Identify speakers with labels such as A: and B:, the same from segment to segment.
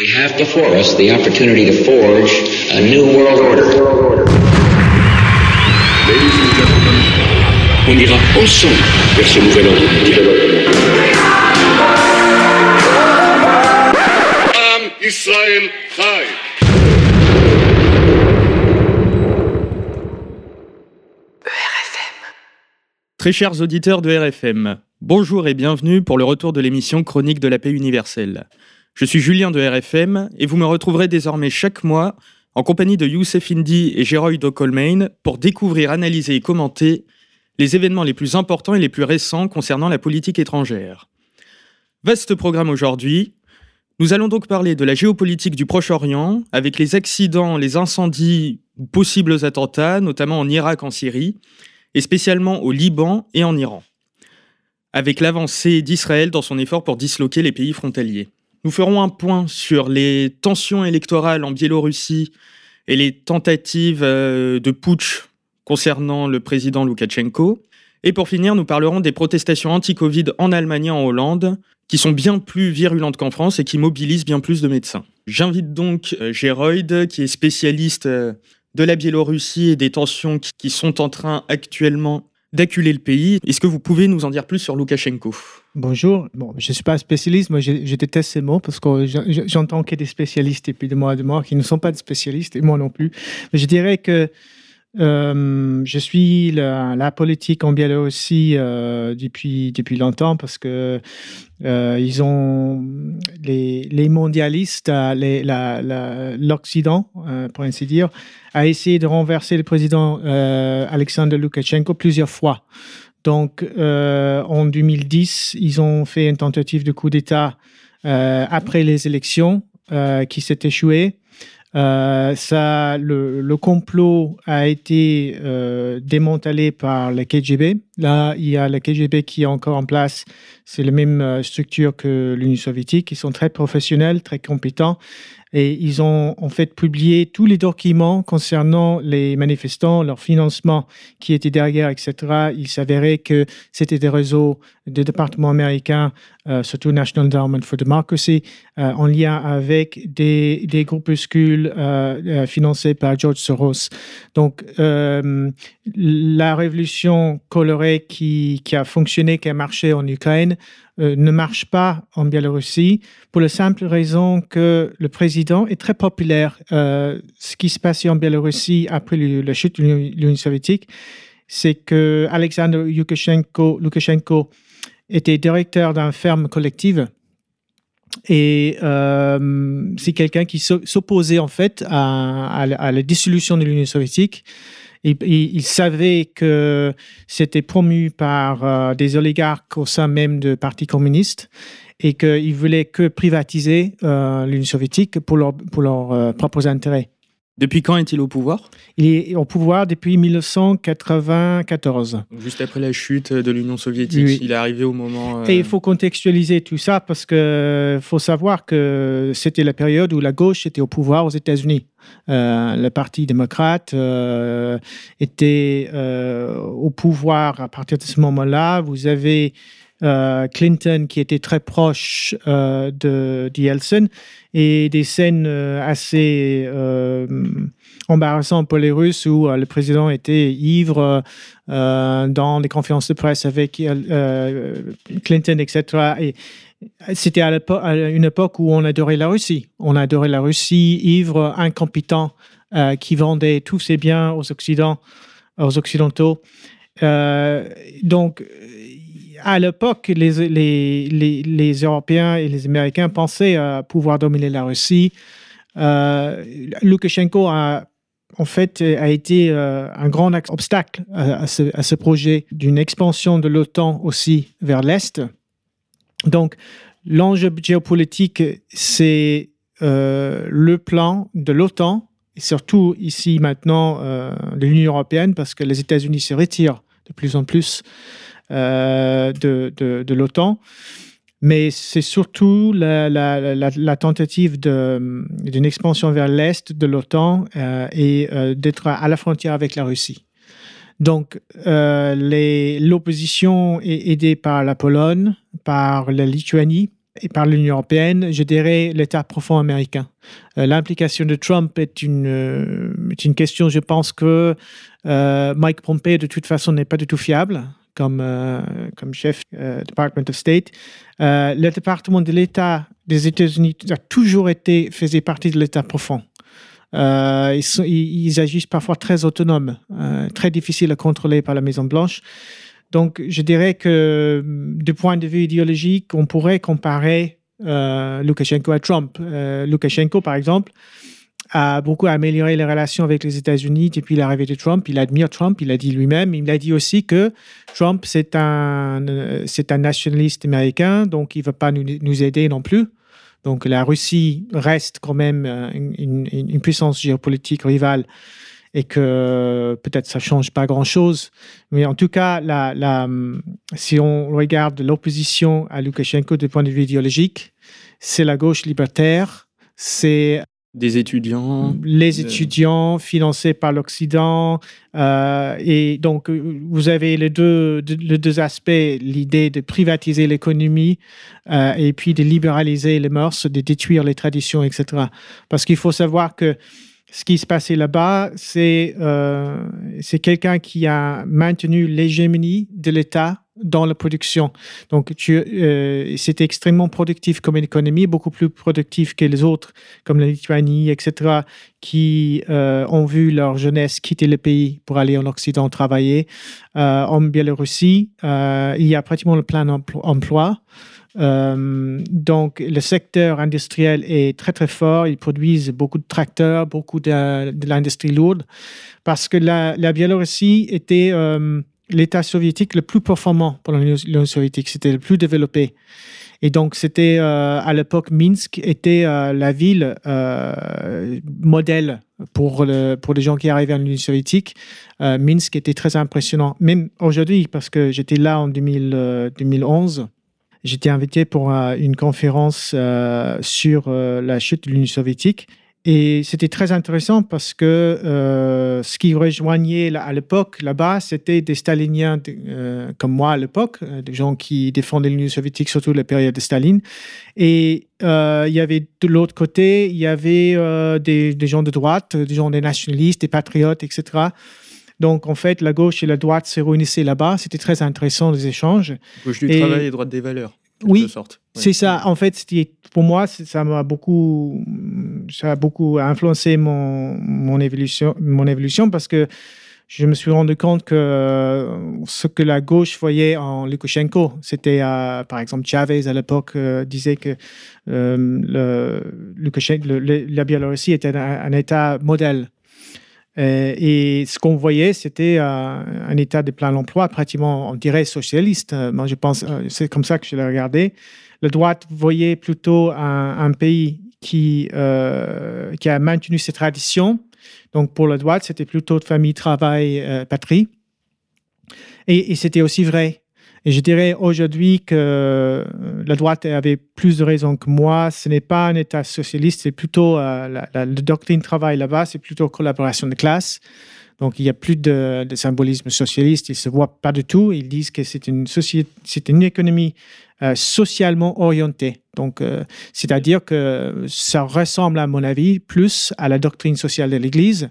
A: We have before us the opportunity to forge a new world order.
B: Ladies and gentlemen, on ira ensemble vers ce nouvel ordre mondial. Am Israël Chai.
C: Très chers auditeurs de RFM, bonjour et bienvenue pour le retour de l'émission Chronique de la paix universelle. Je suis Julien de RFM et vous me retrouverez désormais chaque mois en compagnie de Youssef Indy et Geroyd O'Colmain pour découvrir, analyser et commenter les événements les plus importants et les plus récents concernant la politique étrangère. Vaste programme aujourd'hui. Nous allons donc parler de la géopolitique du Proche-Orient avec les accidents, les incendies possibles attentats, notamment en Irak, en Syrie, et spécialement au Liban et en Iran, avec l'avancée d'Israël dans son effort pour disloquer les pays frontaliers. Nous ferons un point sur les tensions électorales en Biélorussie et les tentatives euh, de putsch concernant le président Loukachenko. Et pour finir, nous parlerons des protestations anti-Covid en Allemagne et en Hollande, qui sont bien plus virulentes qu'en France et qui mobilisent bien plus de médecins. J'invite donc euh, Geroyd, qui est spécialiste euh, de la Biélorussie et des tensions qui- qui sont en train actuellement d'acculer le pays. Est-ce que vous pouvez nous en dire plus sur Loukachenko?
D: Bonjour. Bon, je ne suis pas spécialiste, moi je, déteste ces mots parce que je- je- j'entends que des spécialistes et puis de moi de moi qui ne sont pas des spécialistes et moi non plus. Mais je dirais que euh, je suis la, politique en Biélorussie euh, depuis, depuis longtemps parce que euh, ils ont les, mondialistes, l'Occident, pour ainsi dire, a essayé de renverser le président Alexander Loukachenko plusieurs fois. Donc, euh, en 2010, ils ont fait une tentative de coup d'État euh, après les élections euh, qui s'est échouée. Le, le complot a été démantelé par le KGB. Là, il y a le KGB qui est encore en place. C'est la même structure que l'Union soviétique. Ils sont très professionnels, très compétents. Et ils ont en fait publié tous les documents concernant les manifestants, leur financement qui était derrière, etc. Il s'avérait que c'était des réseaux des départements américains, euh, surtout National Endowment for Democracy, euh, en lien avec des, groupuscules euh, financés par George Soros. Donc, la révolution colorée qui, a fonctionné, qui a marché en Ukraine, ne marche pas en Biélorussie pour la simple raison que le président est très populaire. Ce qui se passait en Biélorussie après la chute de l'Union soviétique, c'est que Alexander Lukashenko était directeur d'une ferme collective. Et euh, c'est quelqu'un qui s'o- s'opposait en fait à, la- dissolution de l'Union soviétique. Il savait que c'était promu par euh, des oligarques au sein même de partis communistes et qu'ils voulaient que privatiser euh, l'Union soviétique pour, leur- pour leurs propres intérêts.
C: Depuis quand est-il au pouvoir?
D: Il est au pouvoir depuis 1994.
C: Juste après la chute de l'Union soviétique,
D: Oui.
C: il est arrivé au moment... euh,
D: Et il faut contextualiser tout ça parce que faut savoir que c'était la période où la gauche était au pouvoir aux États-Unis. Euh, le Parti démocrate euh, était euh, au pouvoir à partir de ce moment-là. Vous avez euh, Clinton qui était très proche euh, de, Yeltsin et des scènes euh, assez euh, embarrassantes pour les Russes où le président était ivre dans des conférences de presse avec Clinton, etc. Et c'était à, une époque où on adorait la Russie. On adorait la Russie ivre, incompétent, qui vendait tous ses biens aux, Occidentaux. Donc, à l'époque, les, Européens et les Américains pensaient euh, pouvoir dominer la Russie. Euh, Loukachenko a en fait, a été euh, un grand obstacle à, à ce, à ce projet d'une expansion de l'OTAN aussi vers l'Est. Donc, l'enjeu géopolitique, c'est euh, le plan de l'OTAN, et surtout ici maintenant euh, de l'Union européenne, parce que les États-Unis se retirent de plus en plus euh, de, l'OTAN. Mais c'est surtout la, tentative d'une expansion vers l'Est de l'OTAN euh, et euh, d'être à la frontière avec la Russie. Donc, l'opposition est aidée par la Pologne, par la Lituanie, et par l'Union européenne, je dirais l'État profond américain. L'implication de Trump est une, est une question, je pense que Mike Pompeo, de toute façon, n'est pas du tout fiable comme, comme chef du Department of State. le département de l'État des États-Unis a toujours été, faisait partie de l'État profond. Ils, ils, agissent parfois très autonomes, très difficiles à contrôler par la Maison-Blanche. Donc, je dirais que du point de vue idéologique, on pourrait comparer euh, Lukashenko à Trump. Euh, Lukashenko, par exemple, a beaucoup amélioré les relations avec les États-Unis depuis l'arrivée de Trump. Il admire Trump, il a dit lui-même. Il a dit aussi que Trump, c'est un, c'est un nationaliste américain, donc il ne va pas nous, aider non plus. Donc la Russie reste quand même euh, une, puissance géopolitique rivale et que peut-être ça change pas grand-chose. Mais en tout cas, la, si on regarde l'opposition à Loukachenko du point de vue idéologique, c'est la gauche libertaire, c'est
C: des étudiants
D: Les étudiants financés par l'Occident. Euh, et donc, vous avez les deux, les deux aspects, l'idée de privatiser l'économie euh, et puis de libéraliser les mœurs, de détruire les traditions, etc. Parce qu'il faut savoir que ce qui se passait là-bas, c'est euh, quelqu'un qui a maintenu l'hégémonie de l'État dans la production. Donc, euh, c'était extrêmement productif comme économie, beaucoup plus productif que les autres, comme la Lituanie, etc., qui euh, ont vu leur jeunesse quitter le pays pour aller en Occident travailler. Euh, en Biélorussie, il y a pratiquement le plein emploi. Donc, le secteur industriel est très, très fort. Ils produisent beaucoup de tracteurs, beaucoup de, l'industrie lourde, parce que la, Biélorussie était l'État soviétique le plus performant pour l'Union soviétique. C'était le plus développé. Et donc, c'était euh, à l'époque, Minsk était la ville modèle pour, le, pour les gens qui arrivaient en Union soviétique. Minsk était très impressionnant, même aujourd'hui, parce que j'étais là en 2000, 2011 j'étais invité pour euh, une conférence euh, sur euh, la chute de l'Union soviétique. Et c'était très intéressant parce que ce qui rejoignait à l'époque là-bas, c'était des staliniens comme moi à l'époque, des gens qui défendaient l'Union soviétique, surtout la période de Staline. Et il y avait de l'autre côté, il y avait des, des, gens de droite, des gens des nationalistes, des patriotes, etc. Donc, en fait, la gauche et la droite se réunissaient là-bas. C'était très intéressant, les échanges.
C: Gauche du travail et droite des valeurs.
D: Oui, c'est ça. En fait, pour moi, ça m'a beaucoup, ça a beaucoup influencé mon, mon, évolution, mon évolution parce que je me suis rendu compte que ce que la gauche voyait en Lukashenko, c'était, euh, par exemple, Chavez à l'époque euh, disait que euh, le, la Biélorussie était un État modèle et ce qu'on voyait, c'était euh, un état de plein emploi, pratiquement, on dirait, socialiste. Euh, moi, je pense, c'est comme ça que je l'ai regardé. La droite voyait plutôt un, pays qui, a maintenu ses traditions. Donc, pour la droite, c'était plutôt de famille, travail, patrie. Et c'était aussi vrai et je dirais aujourd'hui que euh, la droite avait plus de raisons que moi. Ce n'est pas un État socialiste, c'est plutôt euh, la, doctrine travail là-bas, c'est plutôt collaboration de classe. Donc il n'y a plus de, symbolisme socialiste, ils ne se voient pas du tout. Ils disent que c'est une, société, c'est une économie euh, socialement orientée. Donc c'est-à-dire que ça ressemble, à mon avis, plus à la doctrine sociale de l'Église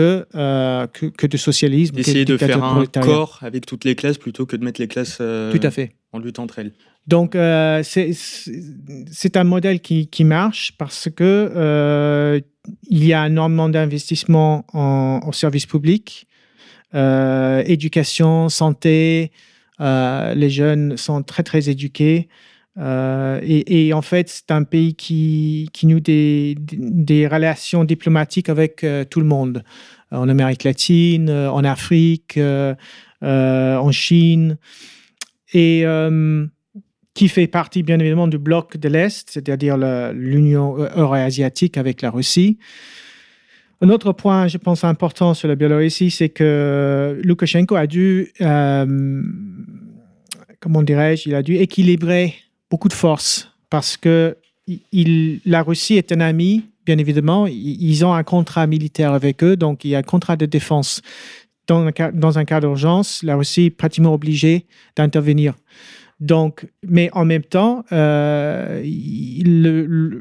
D: euh, que, que, de socialisme.
C: Essayer de faire un corps avec toutes les classes plutôt que de mettre les classes
D: euh, Tout à fait.
C: en lutte entre elles.
D: Donc, euh, c'est un modèle qui, qui, marche parce que il y a énormément d'investissements en, en services publics, éducation, santé. les jeunes sont très, très éduqués. Euh, et, en fait, c'est un pays qui, qui noue des, relations diplomatiques avec euh, tout le monde, en Amérique latine, euh, en Afrique, en Chine, et qui fait partie bien évidemment du bloc de l'Est, c'est-à-dire l'Union euro-asiatique avec la Russie. Un autre point, je pense, important sur la Biélorussie, c'est que Loukachenko a dû, comment dirais-je, il a dû équilibrer beaucoup de force parce que la Russie est un ami, bien évidemment. Ils ont un contrat militaire avec eux, donc il y a un contrat de défense. Dans un cas, d'urgence, la Russie est pratiquement obligée d'intervenir. Donc, mais en même temps, euh,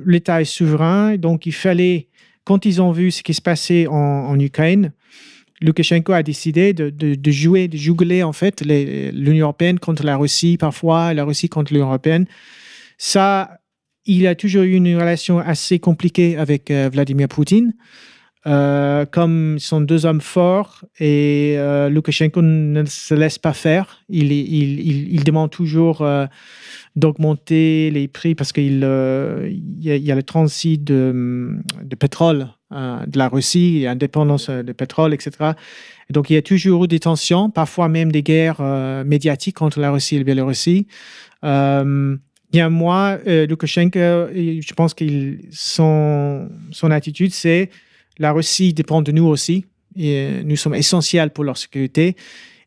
D: l'État est souverain, donc il fallait, quand ils ont vu ce qui se passait en Ukraine, Loukachenko a décidé de, de- jouer, de juguler en fait l'Union européenne contre la Russie, parfois la Russie contre l'Union européenne. Ça, il a toujours eu une relation assez compliquée avec euh, Vladimir Poutine. Euh, comme sont deux hommes forts et euh, Loukachenko ne se laisse pas faire. Il, demande toujours d'augmenter les prix parce qu'il il y, a- le transit de, pétrole de la Russie, indépendance euh, de pétrole, etc. Et donc il y a toujours eu des tensions, parfois même des guerres euh, médiatiques entre la Russie et la Biélorussie. Euh, a moi, euh, Loukachenko, et je pense que son, son attitude, c'est la Russie dépend de nous aussi. Et euh, nous sommes essentiels pour leur sécurité.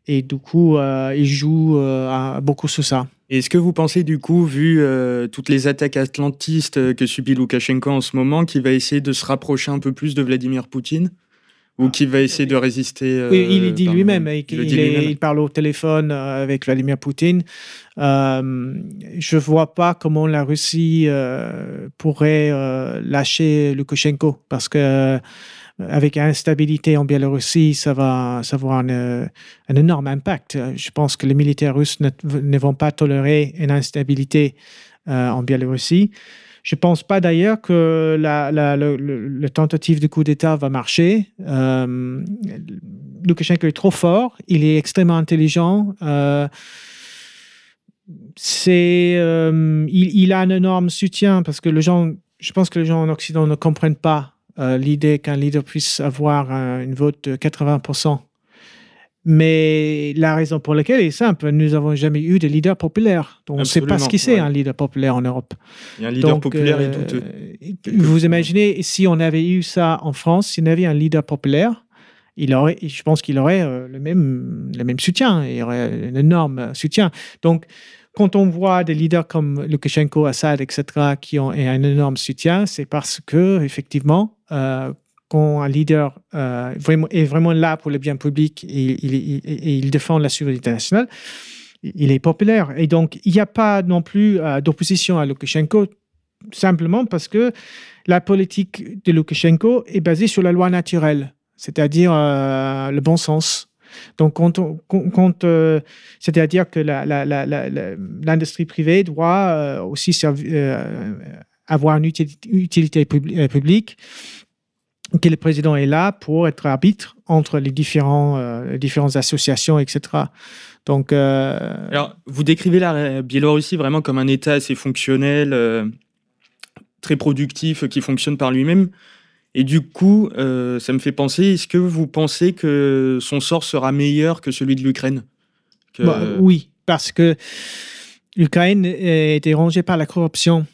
D: Et du coup, euh, il joue euh, beaucoup sur ça.
C: Est-ce que vous pensez du coup, vu euh, toutes les attaques atlantistes que subit Loukachenko en ce moment, qu'il va essayer de se rapprocher un peu plus de Vladimir Poutine? Ou qu'il va essayer de résister euh,
D: Oui, il dit lui-même. Il, parle au téléphone avec Vladimir Poutine. Euh, je ne vois pas comment la Russie euh, pourrait lâcher Loukachenko parce que avec l'instabilité en Biélorussie, ça va, avoir un, euh, un énorme impact. Euh, Je pense que les militaires russes ne, vont pas tolérer une instabilité euh, en Biélorussie. Je ne pense pas d'ailleurs que la, le- tentative de coup d'État va marcher. Euh, Loukachenko est trop fort, il est extrêmement intelligent. euh, euh, il, il a un énorme soutien parce que les gens, je pense que les gens en Occident ne comprennent pas euh, l'idée qu'un leader puisse avoir un- une vote de 80%. Mais la raison pour laquelle est simple, nous n'avons jamais eu de leader populaire. Donc on ne sait pas ce qui c'est
C: ouais.
D: un leader populaire en Europe.
C: Y un leader
D: Donc,
C: populaire et
D: euh,
C: douteux.
D: Vous imaginez si on avait eu ça en France, si on avait un leader populaire, il aurait, je pense qu'il aurait euh, le même, le même soutien, il aurait un énorme soutien. Donc, quand on voit des leaders comme Lukashenko, Assad, etc., qui ont un énorme soutien, c'est parce que effectivement, euh, quand un leader euh, est vraiment là pour le bien public et il, défend la sécurité nationale, il est populaire. Et donc, il n'y a pas non plus euh, d'opposition à Lukashenko, simplement parce que la politique de Lukashenko est basée sur la loi naturelle, c'est-à-dire le bon sens. Donc, quand, euh, c'est-à-dire que l'industrie privée doit euh, aussi euh, avoir une utilité, utilité publi- publique, que le président est là pour être arbitre entre les différentes associations, etc. Donc,
C: Alors, vous décrivez la Biélorussie vraiment comme un État assez fonctionnel, très productif, qui fonctionne par lui-même. Et du coup, euh, ça me fait penser, est-ce que vous pensez que son sort sera meilleur que celui de l'Ukraine?
D: Bah, oui, parce que l'Ukraine était rongée par la corruption.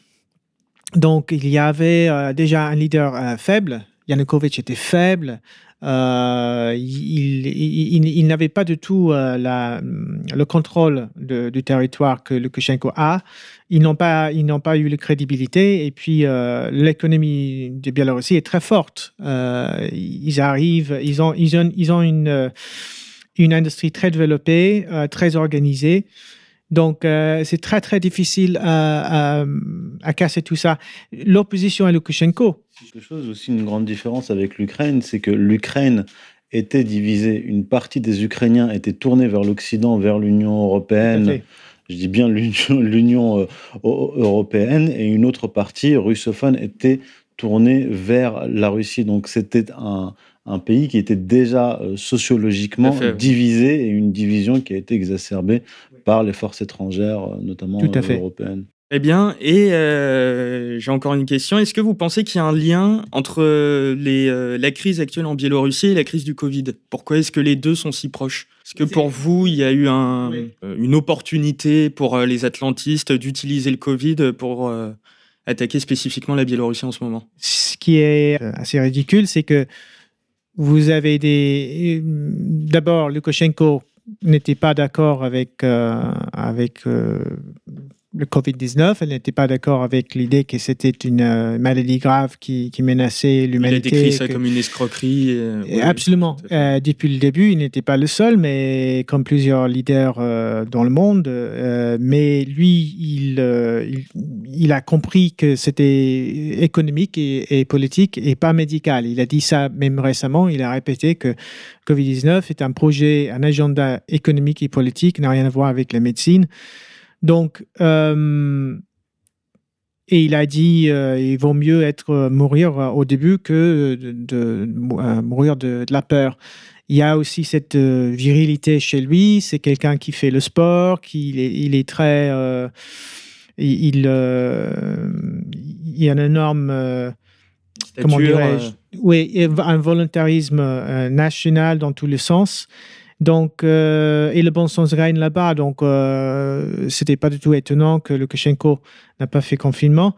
D: Donc, il y avait euh, déjà un leader euh, faible. Yanukovych était faible. Euh, il pas du tout euh, le contrôle du territoire que Lukashenko a. Ils n'ont pas, eu la crédibilité. Et puis, euh, l'économie de Biélorussie est très forte. Euh, ils arrivent, ils ont, une, industrie très développée, très organisée. Donc, c'est très, très difficile à- à casser tout ça. L'opposition à Lukashenko,
E: Quelque chose aussi, une grande différence avec l'Ukraine, c'est que l'Ukraine était divisée. Une partie des Ukrainiens était tournée vers l'Occident, vers l'Union européenne. Je dis bien l'Union euh, eu- européenne, et une autre partie russophone était tournée vers la Russie. Donc c'était un, un pays qui était déjà euh, sociologiquement
C: fait, oui.
E: divisé et une division qui a été exacerbée par les forces étrangères, euh, notamment
D: Tout à fait.
E: européennes.
C: Eh bien, et euh, j'ai encore une question. Est-ce que vous pensez qu'il y a un lien entre les, euh, la crise actuelle en Biélorussie et la crise du Covid? Pourquoi est-ce que les deux sont si proches? Est-ce que pour vous, il y a eu un,
D: Oui.
C: euh, une opportunité pour euh, les atlantistes d'utiliser le Covid pour euh, attaquer spécifiquement la Biélorussie en ce moment?
D: Ce qui est euh, assez ridicule, c'est que vous avez des. D'abord, Lukashenko n'était pas d'accord avec, euh, avec euh, le Covid-19. Elle n'était pas d'accord avec l'idée que c'était une euh, maladie grave qui, qui menaçait
C: Il a
D: l'humanité.
C: décrit ça
D: que-
C: comme une escroquerie. euh, oui,
D: Absolument. Euh, depuis le début, il n'était pas le seul, mais comme plusieurs leaders dans le monde. mais lui, il, il, il a compris que c'était économique et, et politique et pas médical. Il a dit ça même récemment. Il a répété que Covid-19 est un projet, un agenda économique et politique, n'a rien à voir avec la médecine. Donc, euh, et il a dit euh, il vaut mieux être euh, mourir au début que de, de- mourir de, de la peur. Il y a aussi cette virilité chez lui. C'est quelqu'un qui fait le sport, qui il est, il est très, il, il, il y a un énorme comment dirais-je?
C: euh,
D: Oui, un volontarisme euh, national dans tous les sens. Donc, euh, et le bon sens règne là-bas. Donc, euh, c'était pas du tout étonnant que Lukashenko n'a pas fait confinement.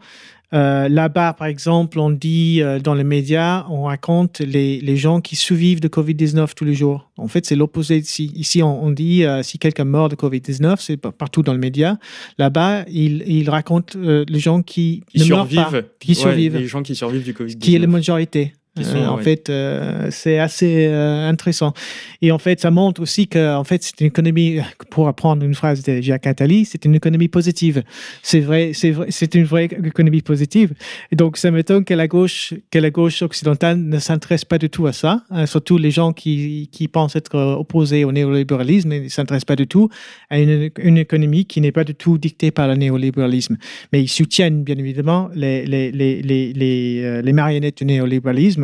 D: Euh, là-bas, par exemple, on dit euh, dans les médias, on raconte les, les gens qui survivent de Covid-19 tous les jours. En fait, c'est l'opposé ici. Ici, on, on dit si quelqu'un meurt de Covid-19, c'est pa- partout dans le média. Là-bas, il, il raconte euh, les gens qui,
C: qui
D: ne meurent
C: survivent.
D: pas, qui
C: Ouais,
D: survivent
C: les gens qui survivent du Covid.
D: qui est la majorité. Euh, en fait, euh, c'est assez euh, intéressant. Et en fait, ça montre aussi que, en fait, c'est une économie, pour apprendre une phrase de Jacques Attali, c'est une économie positive. C'est vrai, c'est vrai, c'est une vraie économie positive. Et donc, ça m'étonne que la gauche, que la gauche occidentale ne s'intéresse pas du tout à ça. hein, surtout les gens qui, qui pensent être opposés au néolibéralisme ne s'intéressent pas du tout à une, une économie qui n'est pas du tout dictée par le néolibéralisme. Mais ils soutiennent, bien évidemment, les, les, les, les marionnettes du néolibéralisme.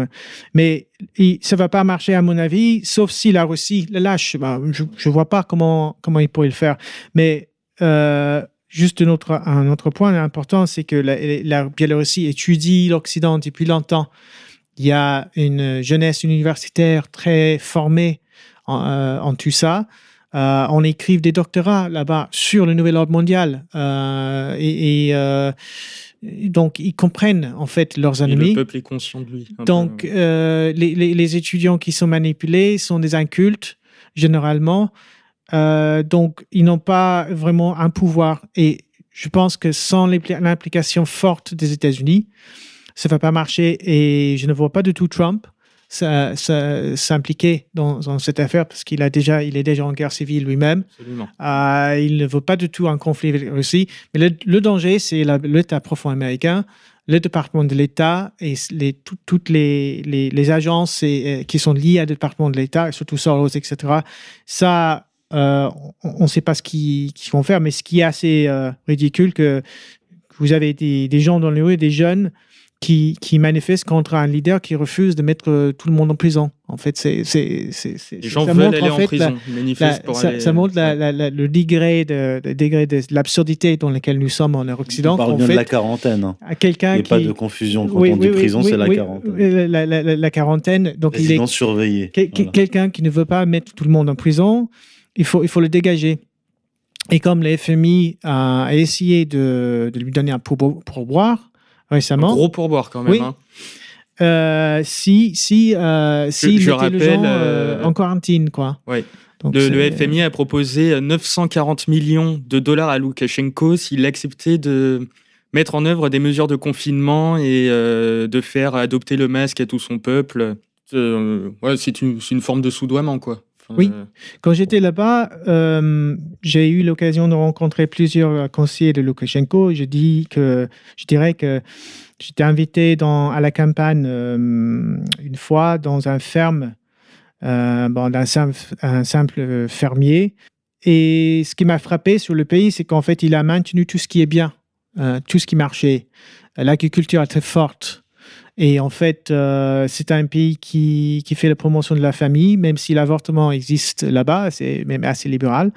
D: Mais il- ça va pas marcher, à mon avis, sauf si la Russie le lâche. Ben, je ne vois pas comment, comment ils pourraient le faire. Mais euh, juste un autre, point important, c'est que la, Biélorussie étudie l'Occident depuis longtemps. Il y a une jeunesse universitaire très formée en, euh, en tout ça. Euh, on écrit des doctorats là-bas sur le nouvel ordre mondial. Euh, et et, euh, et donc, ils comprennent en fait leurs
C: Et
D: ennemis.
C: le peuple est conscient de lui.
D: Donc, les, les- les étudiants qui sont manipulés sont des incultes, généralement. Donc, ils n'ont pas vraiment un pouvoir. Et je pense que sans l'impli- l'implication forte des États-Unis, ça ne va pas marcher. Et je ne vois pas du tout Trump s'impliquer dans, dans cette affaire parce qu'il a déjà, il est déjà en guerre civile lui-même. Euh, il ne veut pas du tout un conflit avec la Russie. Mais le, le danger, c'est l'État profond américain, le département de l'État et les, tout- toutes les, les, les agences et, qui sont liées à le département de l'État, surtout Soros, etc. Ça, euh, on ne sait pas ce qu'ils vont faire, mais ce qui est assez euh, ridicule, que vous avez des, des gens dans les rues, des jeunes qui, qui manifestent contre un leader qui refuse de mettre euh, tout le monde en prison. En fait, c'est c'est- c'est- c'est-
C: Les gens
D: ça
C: veulent
D: montre,
C: aller
D: en
C: prison.
D: la- la-
C: pour
D: ça,
C: aller.
D: ça montre la- la- la- le degré de, le degré de l'absurdité dans lequel nous sommes en Occident.
E: On parle bien de la quarantaine. hein.
D: à
E: Il
D: quelqu'un
E: n'y a
D: qui
E: pas de confusion. Quand
D: Oui,
E: on dit
D: oui,
E: prison,
D: oui,
E: c'est la quarantaine.
D: la, la- la- la quarantaine. Donc il est
E: surveillée.
D: que- que-
E: Voilà.
D: quelqu'un qui ne veut pas mettre tout le monde en prison. Il faut, il faut le dégager. Et comme le FMI a essayé de, de lui donner un pourbo- pourboire
C: Un
D: récemment,
C: gros pourboire quand même.
D: Oui.
C: hein.
D: euh, si si euh, si
C: je
D: mettait les
C: rappelle,
D: gens,
C: euh,
D: euh, en quarantine quoi. Donc,
C: Le, le FMI a proposé euh, 940 millions de dollars à Loukachenko s'il acceptait de mettre en œuvre des mesures de confinement et euh, de faire adopter le masque à tout son peuple. Euh, ouais, c'est une, une forme de soudoiement, quoi.
D: Oui.
C: euh,
D: Quand j'étais là-bas, euh, j'ai eu l'occasion de rencontrer plusieurs conseillers de Loukachenko. Je dis que je dirais que j'étais invité dans, à la campagne euh, une fois dans un ferme euh, bon, d'un simple, un simple fermier. Et ce qui m'a frappé sur le pays, c'est qu'en fait, il a maintenu tout ce qui est bien, euh, tout ce qui marchait. L'agriculture est très forte. Et en fait, euh, c'est un pays qui, qui fait la promotion de la famille, même si l'avortement existe là-bas, c'est même assez libéral.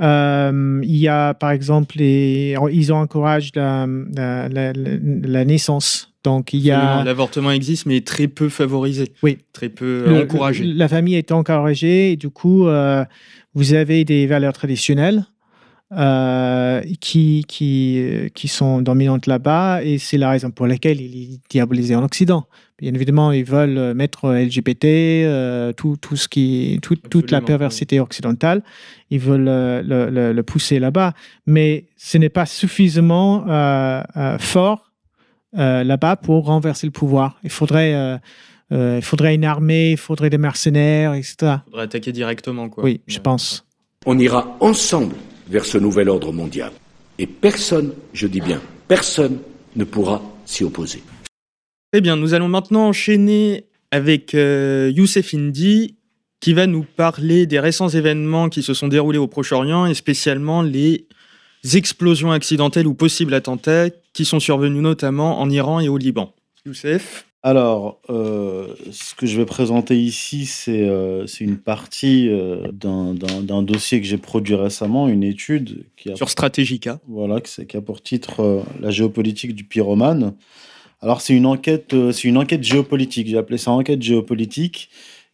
D: Euh, il y a, par exemple, les, ils ont encouragé la, la, la- la- la naissance. Donc, il y a.
C: L'avortement existe, mais très peu favorisé.
D: Oui.
C: Très peu
D: le-
C: euh, encouragé.
D: La famille est encouragée et du coup, euh, vous avez des valeurs traditionnelles. Euh, qui, qui, euh, qui sont dominantes là-bas et c'est la raison pour laquelle il est diabolisé en Occident. Bien évidemment, ils veulent mettre LGBT, euh, tout, tout ce qui, tout, toute la perversité occidentale, ils veulent euh, le, le- le pousser là-bas. Mais ce n'est pas suffisamment euh, euh, fort euh, là-bas pour renverser le pouvoir. Il faudrait, euh, euh, il faudrait une armée, il faudrait des mercenaires, etc.
C: Faudrait attaquer directement, quoi.
D: Oui, je pense.
B: On ira ensemble vers ce nouvel ordre mondial. Et personne, je dis bien, personne ne pourra s'y opposer.
C: Eh bien, nous allons maintenant enchaîner avec euh, Youssef Indy, qui va nous parler des récents événements qui se sont déroulés au Proche-Orient et spécialement les explosions accidentelles ou possibles attentats qui sont survenus notamment en Iran et au Liban. Youssef
E: Alors, euh, ce que je vais présenter ici, c'est euh, c'est une partie euh, d'un- d'un d'un dossier que j'ai produit récemment, une étude qui a
C: sur Strategica.
E: Voilà, qui, c'est- qui a pour titre euh, La géopolitique du pyromane. Alors, c'est une enquête, euh, c'est une enquête géopolitique. J'ai appelé ça enquête géopolitique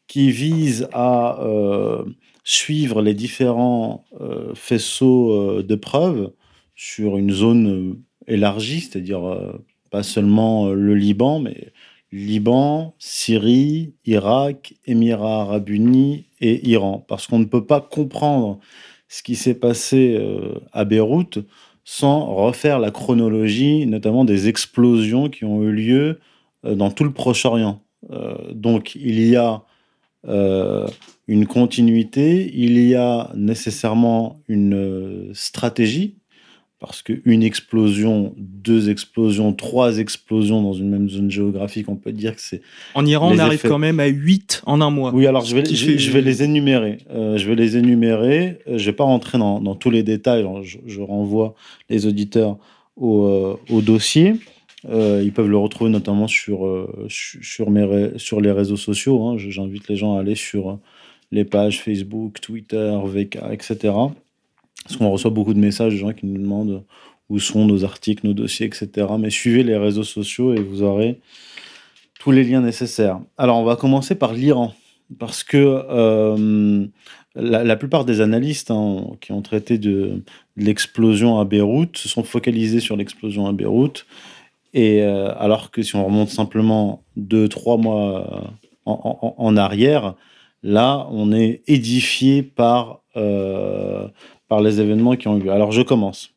E: qui vise à euh, suivre les différents euh, faisceaux euh, de preuves sur une zone euh, élargie, c'est-à-dire euh, pas seulement euh, le Liban, mais Liban, Syrie, Irak, Émirats arabes unis et Iran. Parce qu'on ne peut pas comprendre ce qui s'est passé euh, à Beyrouth sans refaire la chronologie, notamment des explosions qui ont eu lieu euh, dans tout le Proche-Orient. Euh, donc il y a une continuité, il y a nécessairement une stratégie, parce qu'une explosion, deux explosions, trois explosions dans une même zone géographique, on peut dire que c'est
C: En Iran, on arrive
E: effets.
C: quand même à 8 en un mois.
E: oui, alors je vais, je,
C: fait-
E: je vais les énumérer. Euh, je vais les énumérer. Euh, je vais pas rentrer dans, dans tous les détails. Je, je renvoie les auditeurs au, euh, au dossier. Euh, ils peuvent le retrouver notamment sur, su- sur, mes sur les réseaux sociaux. hein. J'invite les gens à aller sur les pages Facebook, Twitter, VK, etc. Parce qu'on reçoit beaucoup de messages de gens qui nous demandent où sont nos articles, nos dossiers, etc. Mais suivez les réseaux sociaux et vous aurez tous les liens nécessaires. Alors, on va commencer par l'Iran, parce que euh, la, plupart des analystes hein, qui ont traité de, l'explosion à Beyrouth se sont focalisés sur l'explosion à Beyrouth, et euh, alors que si on remonte simplement deux, trois mois euh, en, arrière, là, on est édifié par, par les événements qui ont eu lieu. Alors, je commence.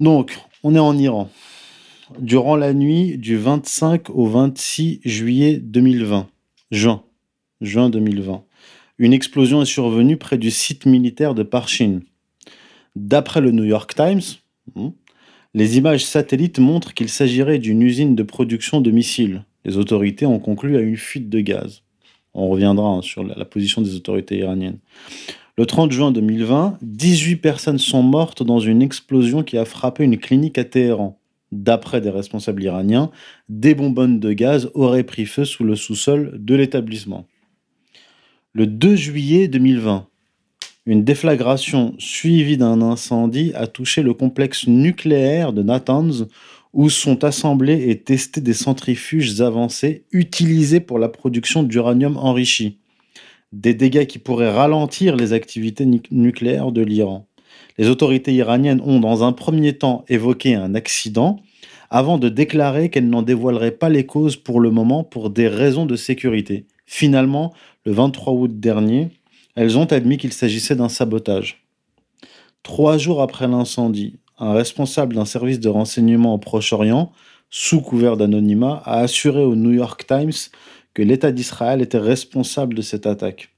E: Donc, on est en Iran durant la nuit du 25 au 26 juillet 2020, juin, juin 2020. Une explosion est survenue près du site militaire de Parchin. D'après le New York Times, hmm, les images satellites montrent qu'il s'agirait d'une usine de production de missiles. Les autorités ont conclu à une fuite de gaz. On reviendra hein, sur la, la position des autorités iraniennes. Le 30 juin 2020, 18 personnes sont mortes dans une explosion qui a frappé une clinique à Téhéran. D'après des responsables iraniens, des bonbonnes de gaz auraient pris feu sous le sous-sol de l'établissement. Le 2 juillet 2020, une déflagration suivie d'un incendie a touché le complexe nucléaire de Natanz où sont assemblés et testés des centrifuges avancés utilisés pour la production d'uranium enrichi. Des dégâts qui pourraient ralentir les activités nu- nucléaires de l'Iran. Les autorités iraniennes ont dans un premier temps évoqué un accident avant de déclarer qu'elles n'en dévoileraient pas les causes pour le moment pour des raisons de sécurité. Finalement, le 23 août dernier, elles ont admis qu'il s'agissait d'un sabotage. Trois jours après l'incendie, un responsable d'un service de renseignement au Proche-Orient, sous couvert d'anonymat, a assuré au New York Times que l'État d'Israël était responsable de cette attaque.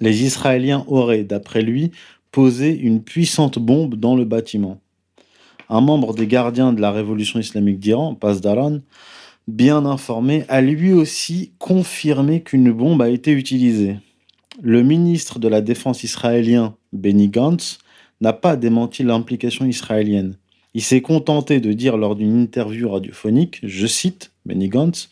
E: Les Israéliens auraient, d'après lui, posé une puissante bombe dans le bâtiment. Un membre des gardiens de la révolution islamique d'Iran, Pasdaran, bien informé, a lui aussi confirmé qu'une bombe a été utilisée. Le ministre de la Défense israélien, Benny Gantz, n'a pas démenti l'implication israélienne. Il s'est contenté de dire lors d'une interview radiophonique, je cite Benny Gantz,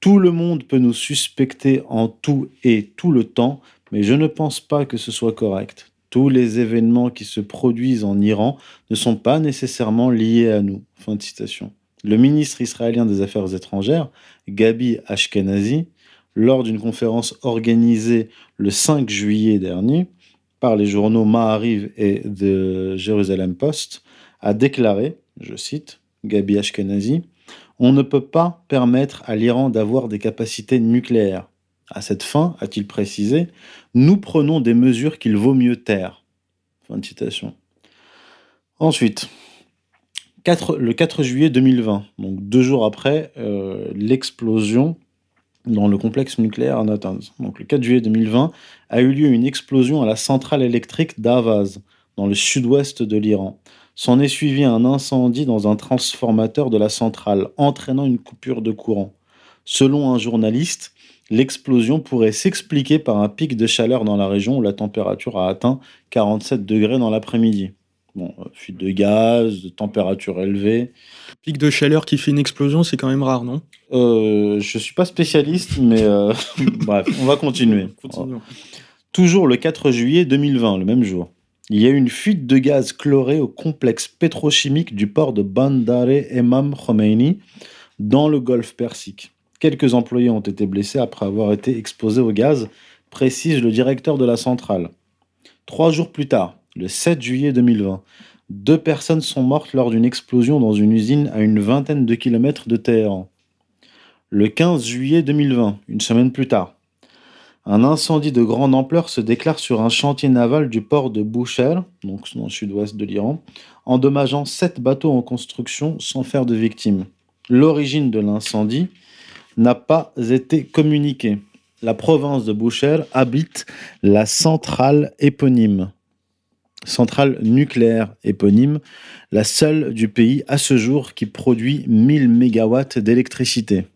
E: Tout le monde peut nous suspecter en tout et tout le temps, mais je ne pense pas que ce soit correct. Tous les événements qui se produisent en Iran ne sont pas nécessairement liés à nous. Fin de citation. Le ministre israélien des Affaires étrangères, Gabi Ashkenazi, lors d'une conférence organisée le 5 juillet dernier, par les journaux Ma'ariv et The Jerusalem Post, a déclaré, je cite Gabi Ashkenazi, On ne peut pas permettre à l'Iran d'avoir des capacités nucléaires. À cette fin, a-t-il précisé, nous prenons des mesures qu'il vaut mieux taire. Ensuite, le 4 juillet 2020, donc deux jours après euh, l'explosion dans le complexe nucléaire à Natanz. Donc le 4 juillet 2020 a eu lieu une explosion à la centrale électrique d'Avaz, dans le sud-ouest de l'Iran. S'en est suivi un incendie dans un transformateur de la centrale, entraînant une coupure de courant. Selon un journaliste, l'explosion pourrait s'expliquer par un pic de chaleur dans la région où la température a atteint 47 degrés dans l'après-midi. Bon, euh, fuite de gaz, de température élevée.
C: Pic de chaleur qui fait une explosion, c'est quand même rare, non?
E: Euh, Je suis pas spécialiste, mais euh, bref, on va continuer. Toujours le 4 juillet 2020, le même jour, il y a eu une fuite de gaz chloré au complexe pétrochimique du port de Bandar Emam Khomeini dans le golfe Persique. Quelques employés ont été blessés après avoir été exposés au gaz, précise le directeur de la centrale. Trois jours plus tard, le 7 juillet 2020. Deux personnes sont mortes lors d'une explosion dans une usine à une vingtaine de kilomètres de Téhéran. Le 15 juillet 2020, une semaine plus tard, un incendie de grande ampleur se déclare sur un chantier naval du port de Boucher, donc dans le sud-ouest de l'Iran, endommageant sept bateaux en construction sans faire de victimes. L'origine de l'incendie n'a pas été communiquée. La province de Boucher habite la centrale éponyme centrale nucléaire éponyme, la seule du pays à ce jour qui produit 1000 MW d'électricité.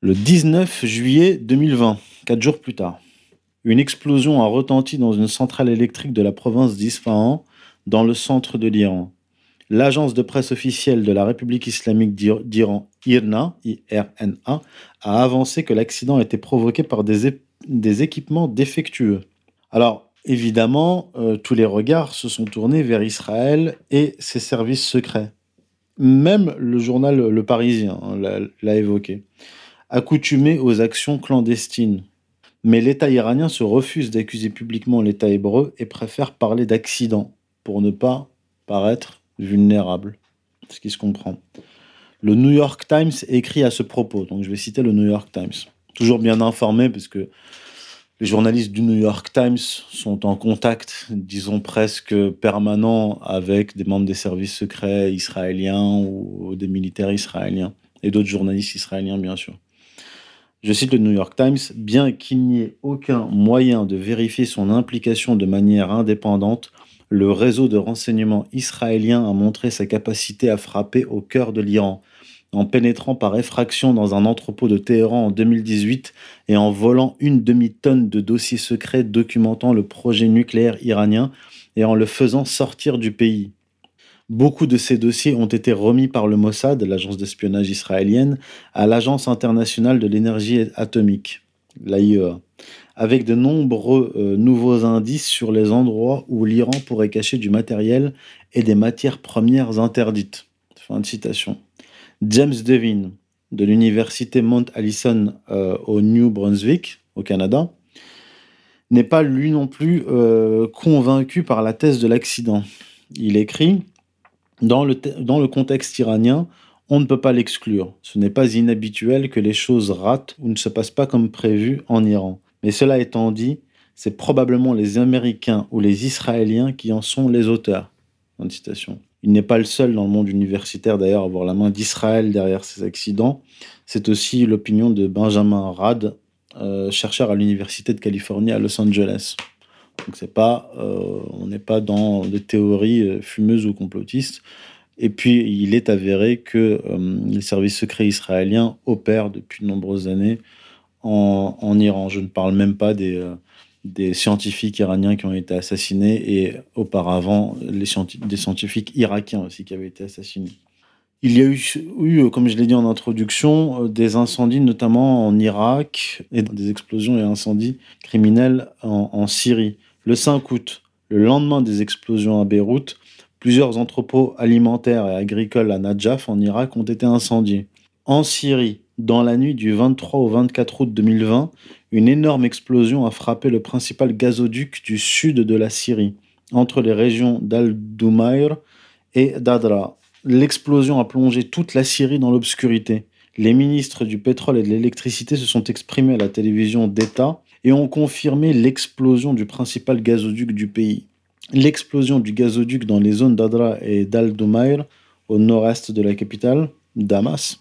E: Le 19 juillet 2020, quatre jours plus tard, une explosion a retenti dans une centrale électrique de la province d'Isfahan, dans le centre de l'Iran. L'agence de presse officielle de la République islamique d'Iran, IRNA, a avancé que l'accident était provoqué par des, des équipements défectueux. Alors, évidemment, euh, tous les regards se sont tournés vers Israël et ses services secrets. Même le journal Le Parisien hein, l'a évoqué. Accoutumé aux actions clandestines. Mais l'État iranien se refuse d'accuser publiquement l'État hébreu et préfère parler d'accident pour ne pas paraître vulnérable. Ce qui se comprend. Le New York Times écrit à ce propos, donc je vais citer le New York Times. Toujours bien informé parce que les journalistes du New York Times sont en contact, disons presque permanent, avec des membres des services secrets israéliens ou des militaires israéliens et d'autres journalistes israéliens, bien sûr. Je cite le New York Times, bien qu'il n'y ait aucun moyen de vérifier son implication de manière indépendante, le réseau de renseignement israélien a montré sa capacité à frapper au cœur de l'Iran, en pénétrant par effraction dans un entrepôt de Téhéran en 2018 et en volant une demi-tonne de dossiers secrets documentant le projet nucléaire iranien et en le faisant sortir du pays. Beaucoup de ces dossiers ont été remis par le Mossad, l'agence d'espionnage israélienne, à l'Agence internationale de l'énergie atomique, l'AIEA, avec de nombreux euh, nouveaux indices sur les endroits où l'Iran pourrait cacher du matériel et des matières premières interdites. Fin de citation. James Devine de l'université Mount Allison euh, au New Brunswick, au Canada, n'est pas lui non plus euh, convaincu par la thèse de l'accident. Il écrit dans le, contexte iranien, on ne peut pas l'exclure. Ce n'est pas inhabituel que les choses ratent ou ne se passent pas comme prévu en Iran. Mais cela étant dit, c'est probablement les Américains ou les Israéliens qui en sont les auteurs. Il n'est pas le seul dans le monde universitaire d'ailleurs à avoir la main d'Israël derrière ces accidents. C'est aussi l'opinion de Benjamin Rad, euh, chercheur à l'Université de Californie à Los Angeles. Donc c'est pas, euh, on n'est pas dans des théories euh, fumeuses ou complotistes. Et puis il est avéré que les services secrets israéliens opèrent depuis de nombreuses années en, Iran. Je ne parle même pas des scientifiques iraniens qui ont été assassinés et auparavant les des scientifiques irakiens aussi qui avaient été assassinés. Il y a eu, comme je l'ai dit en introduction, euh, des incendies notamment en Irak et des explosions et incendies criminels en Syrie. Le 5 août, le lendemain des explosions à Beyrouth, plusieurs entrepôts alimentaires et agricoles à Najaf en Irak ont été incendiés. En Syrie, Dans la nuit du 23 au 24 août 2020, une énorme explosion a frappé le principal gazoduc du sud de la Syrie, entre les régions d'Al-Dumayr et d'Adra. L'explosion a plongé toute la Syrie dans l'obscurité. Les ministres du pétrole et de l'électricité se sont exprimés à la télévision d'État et ont confirmé l'explosion du principal gazoduc du pays. L'explosion du gazoduc dans les zones d'Adra et d'Al-Dumayr, au nord-est de la capitale, Damas,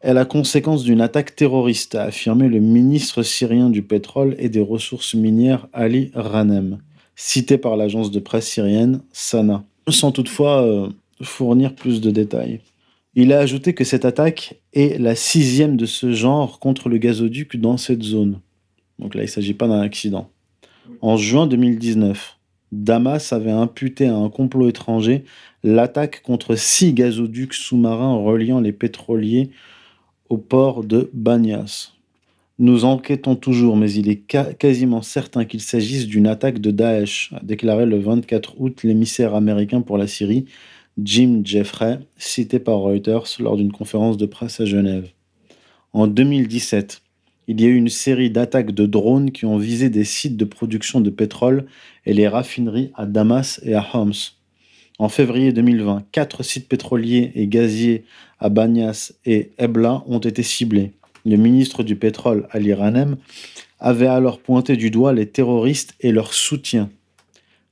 E: est la conséquence d'une attaque terroriste, a affirmé le ministre syrien du pétrole et des ressources minières Ali Ranem, cité par l'agence de presse syrienne Sana, sans toutefois euh, fournir plus de détails. Il a ajouté que cette attaque est la sixième de ce genre contre le gazoduc dans cette zone. Donc là, il ne s'agit pas d'un accident. En juin 2019, Damas avait imputé à un complot étranger l'attaque contre six gazoducs sous-marins reliant les pétroliers au port de Banyas. Nous enquêtons toujours, mais il est quasiment certain qu'il s'agisse d'une attaque de Daesh, a déclaré le 24 août l'émissaire américain pour la Syrie, Jim Jeffrey, cité par Reuters lors d'une conférence de presse à Genève. En 2017, il y a eu une série d'attaques de drones qui ont visé des sites de production de pétrole et les raffineries à Damas et à Homs. En février 2020, quatre sites pétroliers et gaziers à Banyas et Ebla ont été ciblés. Le ministre du pétrole, Ali Ranem, avait alors pointé du doigt les terroristes et leur soutien.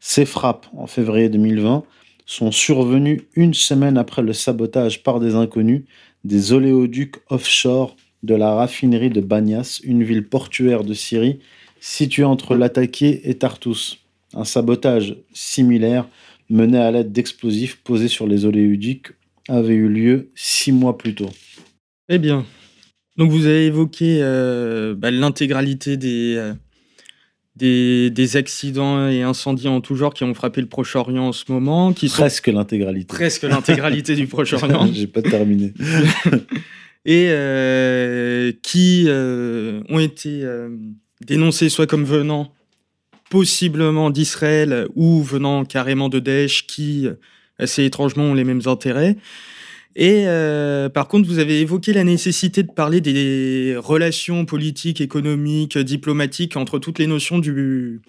E: Ces frappes, en février 2020, sont survenues une semaine après le sabotage par des inconnus des oléoducs offshore de la raffinerie de Banyas, une ville portuaire de Syrie située entre Latakia et Tartus. Un sabotage similaire mené à l'aide d'explosifs posés sur les oléoducs avait eu lieu six mois plus tôt.
C: Eh bien, donc vous avez évoqué euh, bah, l'intégralité des, euh, des, des, accidents et incendies en tout genre qui ont frappé le Proche-Orient en ce moment. Qui
E: presque l'intégralité.
C: Presque l'intégralité du Proche-Orient.
E: J'ai pas terminé.
C: et euh, qui euh, ont été euh, dénoncés soit comme venant possiblement d'Israël ou venant carrément de Daesh qui assez étrangement ont les mêmes intérêts. Et par contre, vous avez évoqué la nécessité de parler des relations politiques, économiques, diplomatiques entre toutes les notions du,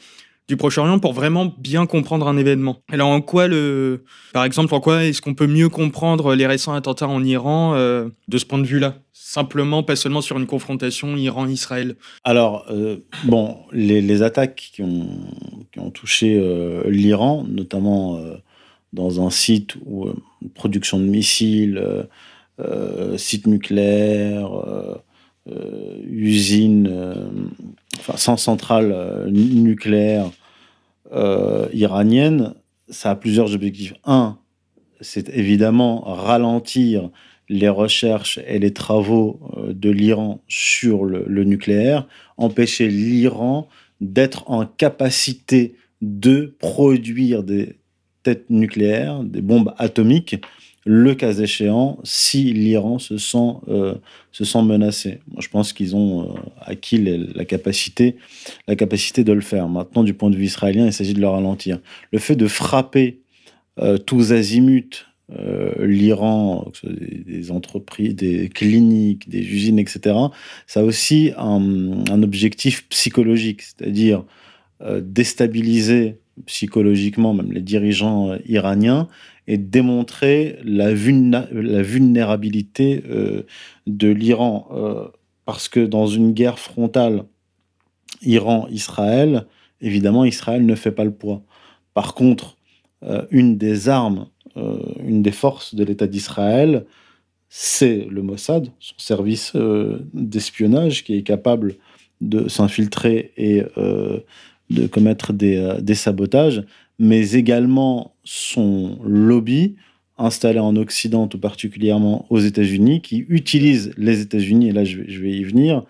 C: du Proche-Orient pour vraiment bien comprendre un événement. Alors en quoi le, par exemple, en quoi est-ce qu'on peut mieux comprendre les récents attentats en Iran euh, de ce point de vue-là? Simplement, pas seulement sur une confrontation Iran-Israël.
E: Alors, euh, bon, les, attaques qui ont, touché euh, l'Iran, notamment dans un site où production de missiles, site nucléaire, usine, enfin, sans centrale nucléaire euh, iranienne, ça a plusieurs objectifs. Un, c'est évidemment ralentir les recherches et les travaux euh, de l'Iran sur le, nucléaire, empêcher l'Iran d'être en capacité de produire des têtes nucléaires, des bombes atomiques, le cas échéant, si l'Iran se, sent, euh, se sent menacé. Je pense qu'ils ont euh, acquis la, capacité, la capacité de le faire. Maintenant, du point de vue israélien, il s'agit de le ralentir. Le fait de frapper euh, tous azimuts l'Iran, des, entreprises, des cliniques, des usines, etc., ça a aussi un, objectif psychologique, c'est-à-dire déstabiliser psychologiquement même les dirigeants iraniens et démontrer la, vulnérabilité euh, de l'Iran. Euh, parce que dans une guerre frontale Iran-Israël, évidemment, Israël ne fait pas le poids. Par contre, euh, une des armes, une des forces de l'État d'Israël, c'est le Mossad, son service d'espionnage qui est capable de s'infiltrer et de commettre des sabotages mais également son lobby installé en Occident, tout particulièrement aux États-Unis, qui utilise les États-Unis, et là je vais, y venir,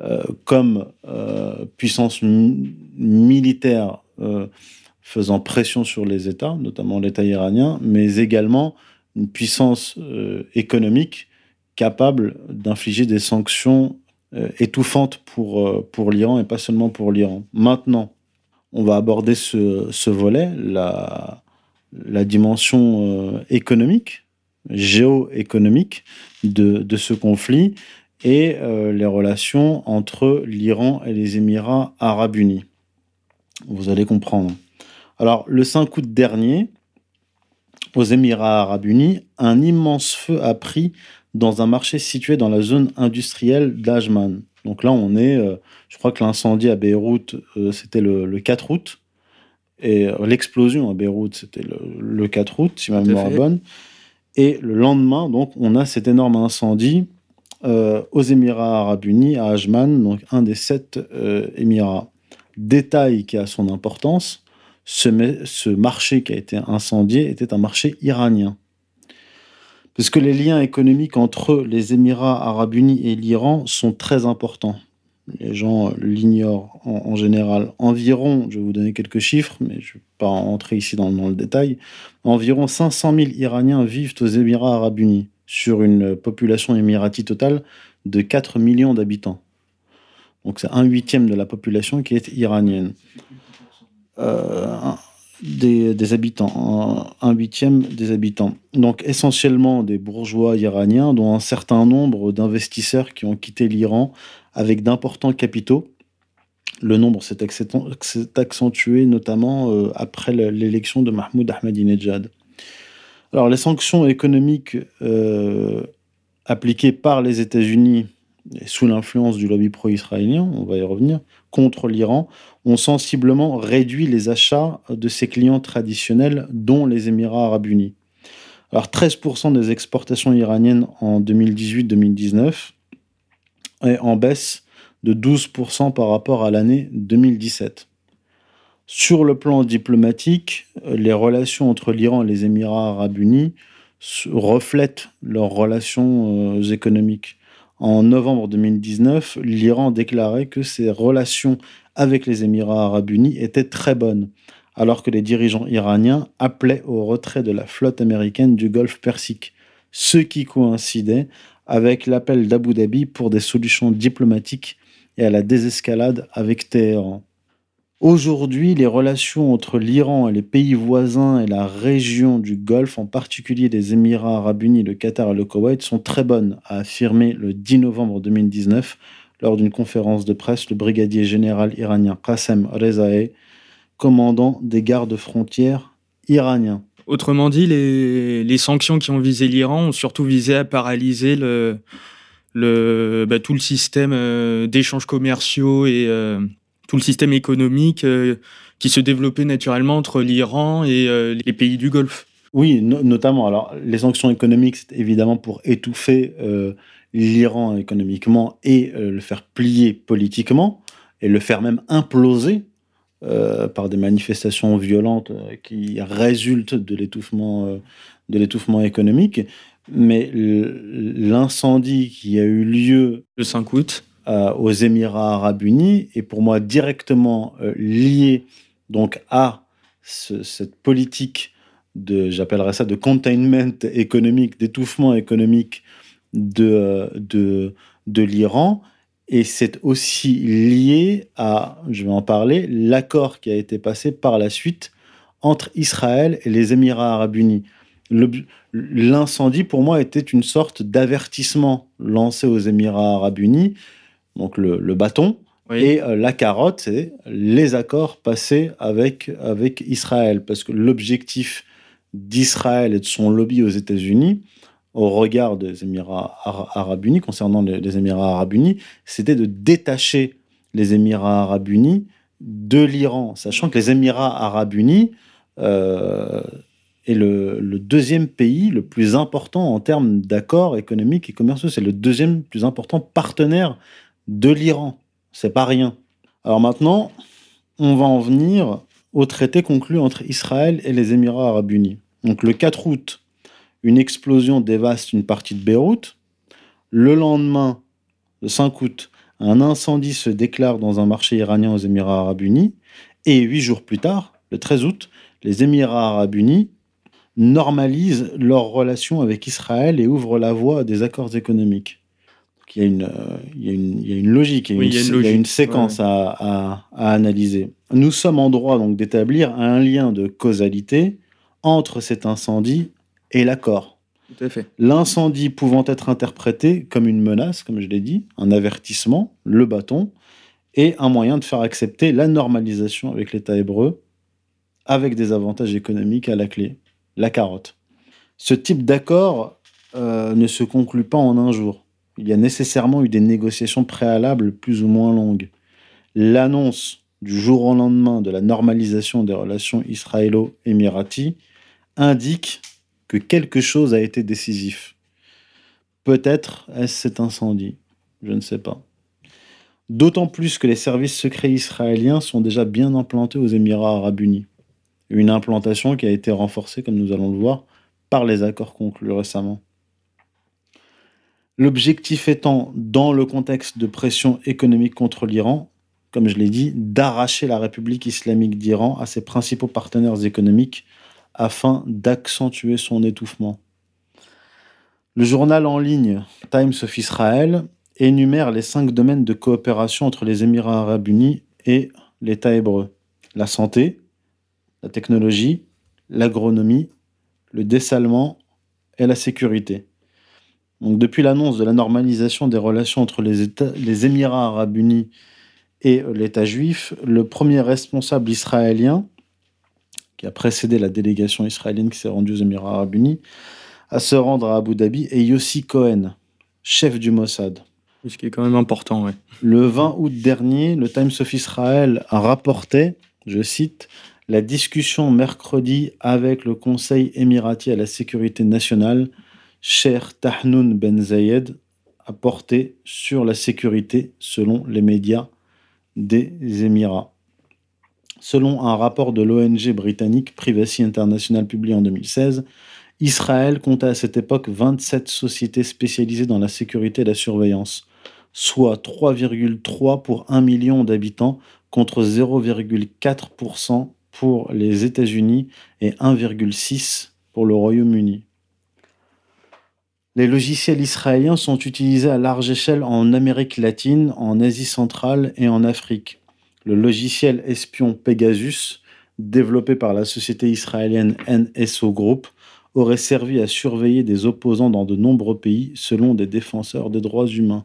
E: euh, comme euh, puissance mi militaire euh, faisant pression sur les États, notamment l'État iranien, mais également une puissance économique capable d'infliger des sanctions étouffantes pour, pour l'Iran et pas seulement pour l'Iran. Maintenant, on va aborder ce, volet, la, la dimension euh, économique, géoéconomique de, de, ce conflit. et euh, les relations entre l'Iran et les Émirats arabes unis. Vous allez comprendre. Alors, le 5 août dernier, aux Émirats arabes unis, un immense feu a pris dans un marché situé dans la zone industrielle d'Ajman. Donc là, on est, euh, je crois que l'incendie à Beyrouth, euh, c'était le, 4 août. Et l'explosion à Beyrouth, c'était le, 4 août, si ma mémoire est bonne. Et le lendemain, donc, on a cet énorme incendie euh, aux Émirats arabes unis, à Ajman, donc un des sept euh, Émirats. Détail qui a son importance, ce, ce, marché qui a été incendié était un marché iranien. Parce que les liens économiques entre les Émirats arabes unis et l'Iran sont très importants. Les gens l'ignorent en, général. Environ, je vais vous donner quelques chiffres, mais je ne vais pas entrer ici dans, le détail, environ 500 000 Iraniens vivent aux Émirats arabes unis sur une population émirati totale de 4 millions d'habitants. Donc c'est un huitième de la population qui est iranienne. Euh, des, habitants, un, huitième des habitants. Donc essentiellement des bourgeois iraniens, dont un certain nombre d'investisseurs qui ont quitté l'Iran avec d'importants capitaux. Le nombre s'est accentué notamment euh, après l'élection de Mahmoud Ahmadinejad. Alors, les sanctions économiques euh, appliquées par les États-Unis sous l'influence du lobby pro-israélien, on va y revenir, contre l'Iran, ont sensiblement réduit les achats de ses clients traditionnels, dont les Émirats arabes unis. Alors 13% des exportations iraniennes en 2018-2019 est en baisse de 12% par rapport à l'année 2017. Sur le plan diplomatique, les relations entre l'Iran et les Émirats arabes unis reflètent leurs relations euh, économiques. En novembre 2019, l'Iran déclarait que ses relations avec les Émirats arabes unis étaient très bonnes, alors que les dirigeants iraniens appelaient au retrait de la flotte américaine du Golfe Persique, ce qui coïncidait avec l'appel d'Abu Dhabi pour des solutions diplomatiques et à la désescalade avec Téhéran. Aujourd'hui, les relations entre l'Iran et les pays voisins et la région du Golfe, en particulier les Émirats arabes unis, le Qatar et le Koweït, sont très bonnes, a affirmé le 10 novembre 2019 lors d'une conférence de presse le brigadier général iranien Qassem Rezaei, commandant des gardes frontières iraniens.
C: Autrement dit, les, sanctions qui ont visé l'Iran ont surtout visé à paralyser bah, tout le système euh, d'échanges commerciaux et, euh, tout le système économique euh, qui se développait naturellement entre l'Iran et euh, les pays du Golfe.
E: Oui, notamment. Alors, les sanctions économiques, c'est évidemment pour étouffer euh, l'Iran économiquement et le faire plier politiquement et le faire même imploser par des manifestations violentes qui résultent de l'étouffement de l'étouffement économique. Mais l'incendie qui a eu lieu
C: le 5 août
E: aux Émirats arabes unis est pour moi directement euh, lié donc à cette politique de, j'appellerais ça, de containment économique, d'étouffement économique de, euh, de, de l'Iran. Et c'est aussi lié à, je vais en parler, l'accord qui a été passé par la suite entre Israël et les Émirats arabes unis. L'incendie, pour moi, était une sorte d'avertissement lancé aux Émirats arabes unis donc le, bâton, et euh, la carotte, c'est les accords passés avec, avec Israël. Parce que l'objectif d'Israël et de son lobby aux États-Unis, au regard des Émirats arabes unis, concernant les, Émirats arabes unis, c'était de détacher les Émirats arabes unis de l'Iran, sachant que les Émirats arabes unis euh, est le, le, deuxième pays le plus important en termes d'accords économiques et commerciaux. C'est le deuxième plus important partenaire de l'Iran. C'est pas rien. Alors maintenant, on va en venir au traité conclu entre Israël et les Émirats arabes unis. Donc le 4 août, une explosion dévaste une partie de Beyrouth. Le lendemain, le 5 août, un incendie se déclare dans un marché iranien aux Émirats arabes unis. Et huit jours plus tard, le 13 août, les Émirats arabes unis normalisent leurs relations avec Israël et ouvrent la voie à des accords économiques il y, a une, il, y a une, il y a une logique, il y a, une, séquence à, à, analyser. Nous sommes en droit donc d'établir un lien de causalité entre cet incendie et l'accord. L'incendie pouvant être interprété comme une menace, comme je l'ai dit, un avertissement, le bâton, et un moyen de faire accepter la normalisation avec l'État hébreu, avec des avantages économiques à la clé, la carotte. Ce type d'accord euh, ne se conclut pas en un jour. Il y a nécessairement eu des négociations préalables plus ou moins longues. L'annonce du jour au lendemain de la normalisation des relations israélo-émiraties indique que quelque chose a été décisif. Peut-être est-ce cet incendie, je ne sais pas. D'autant plus que les services secrets israéliens sont déjà bien implantés aux Émirats arabes unis. Une implantation qui a été renforcée, comme nous allons le voir, par les accords conclus récemment. L'objectif étant, dans le contexte de pression économique contre l'Iran, comme je l'ai dit, d'arracher la République islamique d'Iran à ses principaux partenaires économiques afin d'accentuer son étouffement. Le journal en ligne Times of Israel énumère les cinq domaines de coopération entre les Émirats arabes unis et l'État hébreu. La santé, la technologie, l'agronomie, le dessalement et la sécurité. Donc, depuis l'annonce de la normalisation des relations entre les, les Émirats arabes unis et l'État juif, le premier responsable israélien, qui a précédé la délégation israélienne qui s'est rendue aux Émirats arabes unis, à se rendre à Abu Dhabi est Yossi Cohen, chef du Mossad.
C: Ce qui est quand même important, oui.
E: Le 20 août dernier, le Times of Israel a rapporté, je cite, la discussion mercredi avec le Conseil émirati à la sécurité nationale, cher Tahnoun Ben Zayed, a porté sur la sécurité selon les médias des Émirats. Selon un rapport de l'ONG britannique Privacy International publié en 2016, Israël comptait à cette époque 27 sociétés spécialisées dans la sécurité et la surveillance, soit 3,3 pour 1 million d'habitants contre 0,4% pour les États-Unis et 1,6 pour le Royaume-Uni. Les logiciels israéliens sont utilisés à large échelle en Amérique latine, en Asie centrale et en Afrique. Le logiciel espion Pegasus, développé par la société israélienne NSO Group, aurait servi à surveiller des opposants dans de nombreux pays selon des défenseurs des droits humains.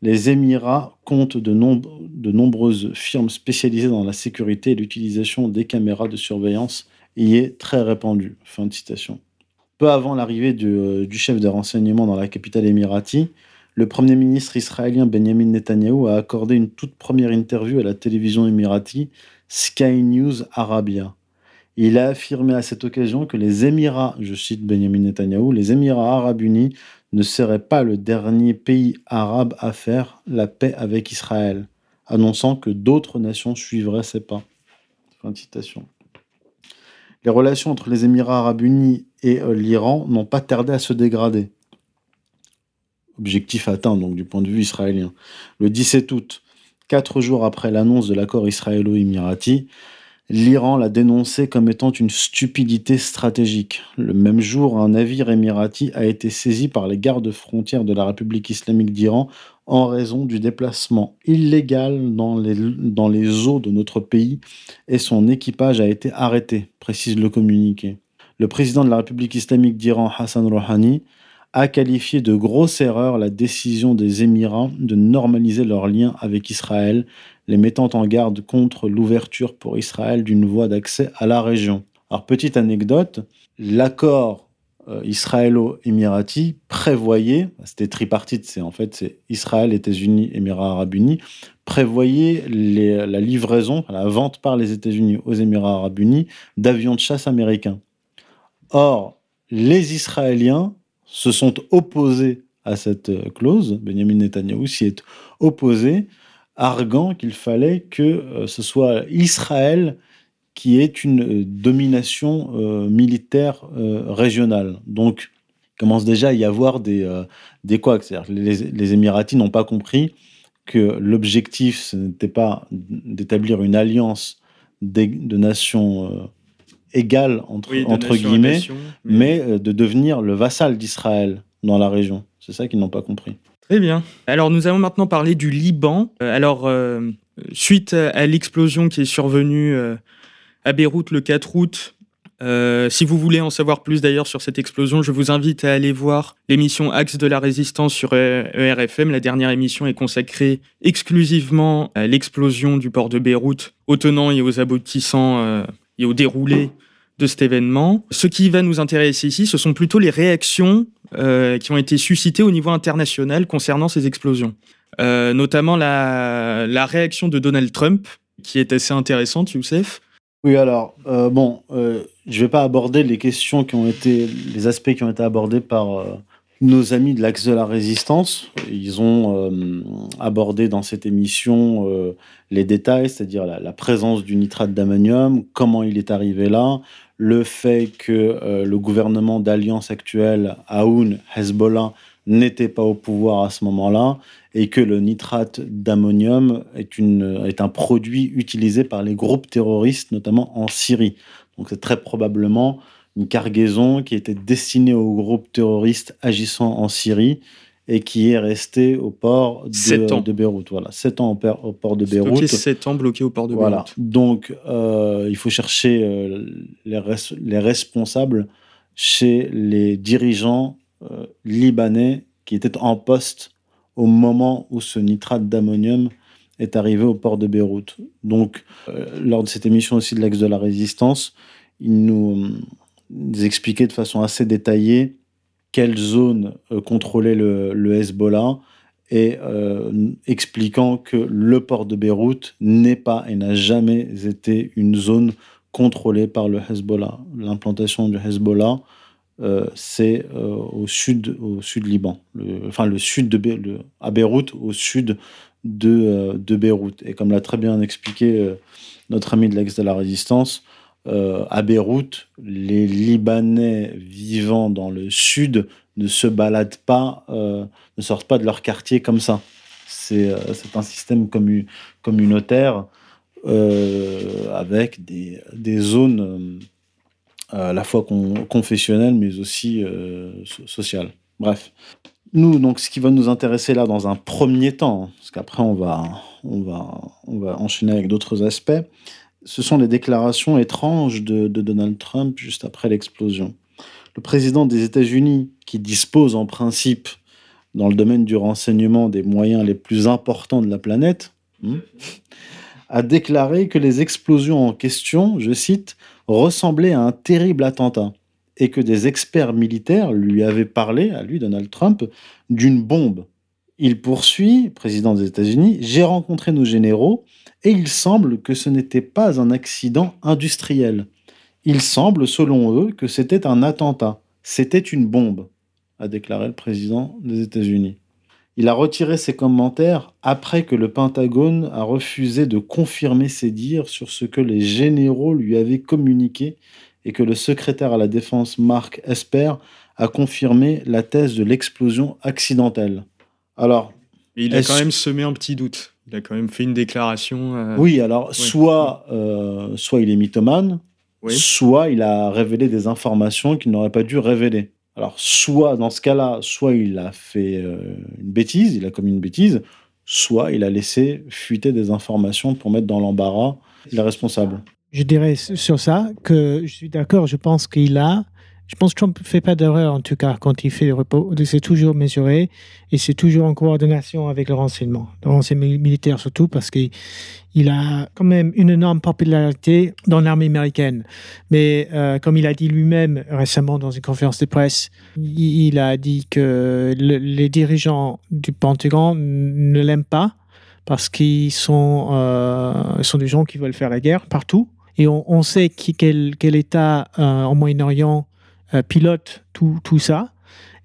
E: Les Émirats comptent de, nombreuses firmes spécialisées dans la sécurité et l'utilisation des caméras de surveillance y est très répandue. Fin de citation. Peu avant l'arrivée euh, du, chef de renseignement dans la capitale émirati, le Premier ministre israélien Benjamin Netanyahu a accordé une toute première interview à la télévision émirati Sky News Arabia. Il a affirmé à cette occasion que les Émirats, je cite Benjamin Netanyahu, les Émirats arabes unis ne seraient pas le dernier pays arabe à faire la paix avec Israël, annonçant que d'autres nations suivraient ses pas. Fin de citation les relations entre les Émirats arabes unis et euh, l'Iran n'ont pas tardé à se dégrader. Objectif atteint donc du point de vue israélien. Le 17 août, quatre jours après l'annonce de l'accord israélo-émirati, l'Iran l'a dénoncé comme étant une stupidité stratégique. Le même jour, un navire émirati a été saisi par les gardes frontières de la République islamique d'Iran en raison du déplacement illégal dans les, dans les eaux de notre pays et son équipage a été arrêté, précise le communiqué. Le président de la République islamique d'Iran, Hassan Rouhani, a qualifié de grosse erreur la décision des Émirats de normaliser leurs liens avec Israël, les mettant en garde contre l'ouverture pour Israël d'une voie d'accès à la région. Alors, petite anecdote, l'accord euh, israélo-émirati prévoyait, c'était tripartite, c'est en fait c'est Israël, États-Unis, Émirats arabes unis, prévoyait la livraison, la vente par les États-Unis aux Émirats arabes unis d'avions de chasse américains. Or, les Israéliens se sont opposés à cette euh, clause, Benjamin Netanyahu s'y est opposé, arguant qu'il fallait que euh, ce soit Israël qui est une euh, domination euh, militaire euh, régionale. Donc, il commence déjà à y avoir des, des quoi les, les Émiratis n'ont pas compris que l'objectif, ce n'était pas d'établir une alliance de nations égales, entre, entre guillemets, mais... de devenir le vassal d'Israël dans la région. C'est ça qu'ils n'ont pas compris.
C: Très bien. Alors, nous allons maintenant parler du Liban. Alors, suite à l'explosion qui est survenue à Beyrouth le 4 août, Euh, si vous voulez en savoir plus d'ailleurs sur cette explosion, je vous invite à aller voir l'émission Axe de la résistance sur ERFM. La dernière émission est consacrée exclusivement à l'explosion du port de Beyrouth, aux tenants et aux aboutissants euh, et au déroulé de cet événement. Ce qui va nous intéresser ici, ce sont plutôt les réactions euh, qui ont été suscitées au niveau international concernant ces explosions. notamment la, réaction de Donald Trump, qui est assez intéressante, Youssef.
E: Oui, alors, euh, bon, euh, je ne vais pas aborder les questions qui ont été, les aspects qui ont été abordés par euh, nos amis de l'Axe de la Résistance. Ils ont abordé dans cette émission les détails, c'est-à-dire la, présence du nitrate d'ammonium, comment il est arrivé là, le fait que le gouvernement d'alliance actuel, Aoun, Hezbollah, n'était pas au pouvoir à ce moment-là et que le nitrate d'ammonium est, est un produit utilisé par les groupes terroristes, notamment en Syrie. Donc c'est très probablement une cargaison qui était destinée aux groupes terroristes agissant en Syrie et qui est restée au port de, de Beyrouth. Voilà, sept ans au, port de Beyrouth.
C: Sept ans bloqué au port de
E: voilà. Donc, euh, il faut chercher euh, les, les, responsables chez les dirigeants euh, libanais qui étaient en poste au moment où ce nitrate d'ammonium est arrivé au port de Beyrouth. Donc, lors de cette émission aussi de l'axe de la résistance, il nous, expliquait de façon assez détaillée quelle zone euh, contrôlait le, Hezbollah et expliquant que le port de Beyrouth n'est pas et n'a jamais été une zone contrôlée par le Hezbollah. L'implantation du Hezbollah euh, c'est euh, au sud, au sud Liban, enfin le sud de à Beyrouth, au sud de, euh, de Beyrouth. Et comme l'a très bien expliqué notre ami de l'ex de la résistance, à Beyrouth, les Libanais vivant dans le sud ne se baladent pas, ne sortent pas de leur quartier comme ça. C'est un système communautaire avec des, zones à la fois confessionnelle, mais aussi euh, sociale. Bref. Nous, donc, ce qui va nous intéresser là dans un premier temps, hein, parce qu'après on va, on, va, on va enchaîner avec d'autres aspects, ce sont les déclarations étranges de, Donald Trump juste après l'explosion. Le président des États-Unis, qui dispose en principe dans le domaine du renseignement des moyens les plus importants de la planète, hmm, a déclaré que les explosions en question, je cite, ressemblait à un terrible attentat et que des experts militaires lui avaient parlé, à lui, Donald Trump, d'une bombe. Il poursuit, président des États-Unis, j'ai rencontré nos généraux et il semble que ce n'était pas un accident industriel. Il semble, selon eux, que c'était un attentat. C'était une bombe, a déclaré le président des États-Unis. Il a retiré ses commentaires après que le Pentagone a refusé de confirmer ses dires sur ce que les généraux lui avaient communiqué et que le secrétaire à la défense Mark Esper a confirmé la thèse de l'explosion accidentelle. Alors,
C: il a quand même semé un petit doute. Il a quand même fait une déclaration.
E: Euh, oui, alors soit, euh, soit il est mythomane, soit il a révélé des informations qu'il n'aurait pas dû révéler. Alors, soit dans ce cas-là, soit il a fait euh, une bêtise, il a commis une bêtise, soit il a laissé fuiter des informations pour mettre dans l'embarras les responsables.
D: Je dirais sur ça que je suis d'accord, je pense qu'il a je pense que Trump ne fait pas d'erreur, en tout cas, quand il fait le repos. C'est toujours mesuré et c'est toujours en coordination avec le renseignement, le renseignement militaire surtout, parce qu'il a quand même une énorme popularité dans l'armée américaine. Mais euh, comme il a dit lui-même récemment dans une conférence de presse, il a dit que les dirigeants du Pentagone ne l'aiment pas parce qu'ils sont, euh, sont des gens qui veulent faire la guerre partout. Et on, sait quel, quel État euh, en Moyen-Orient euh, pilote tout, tout ça.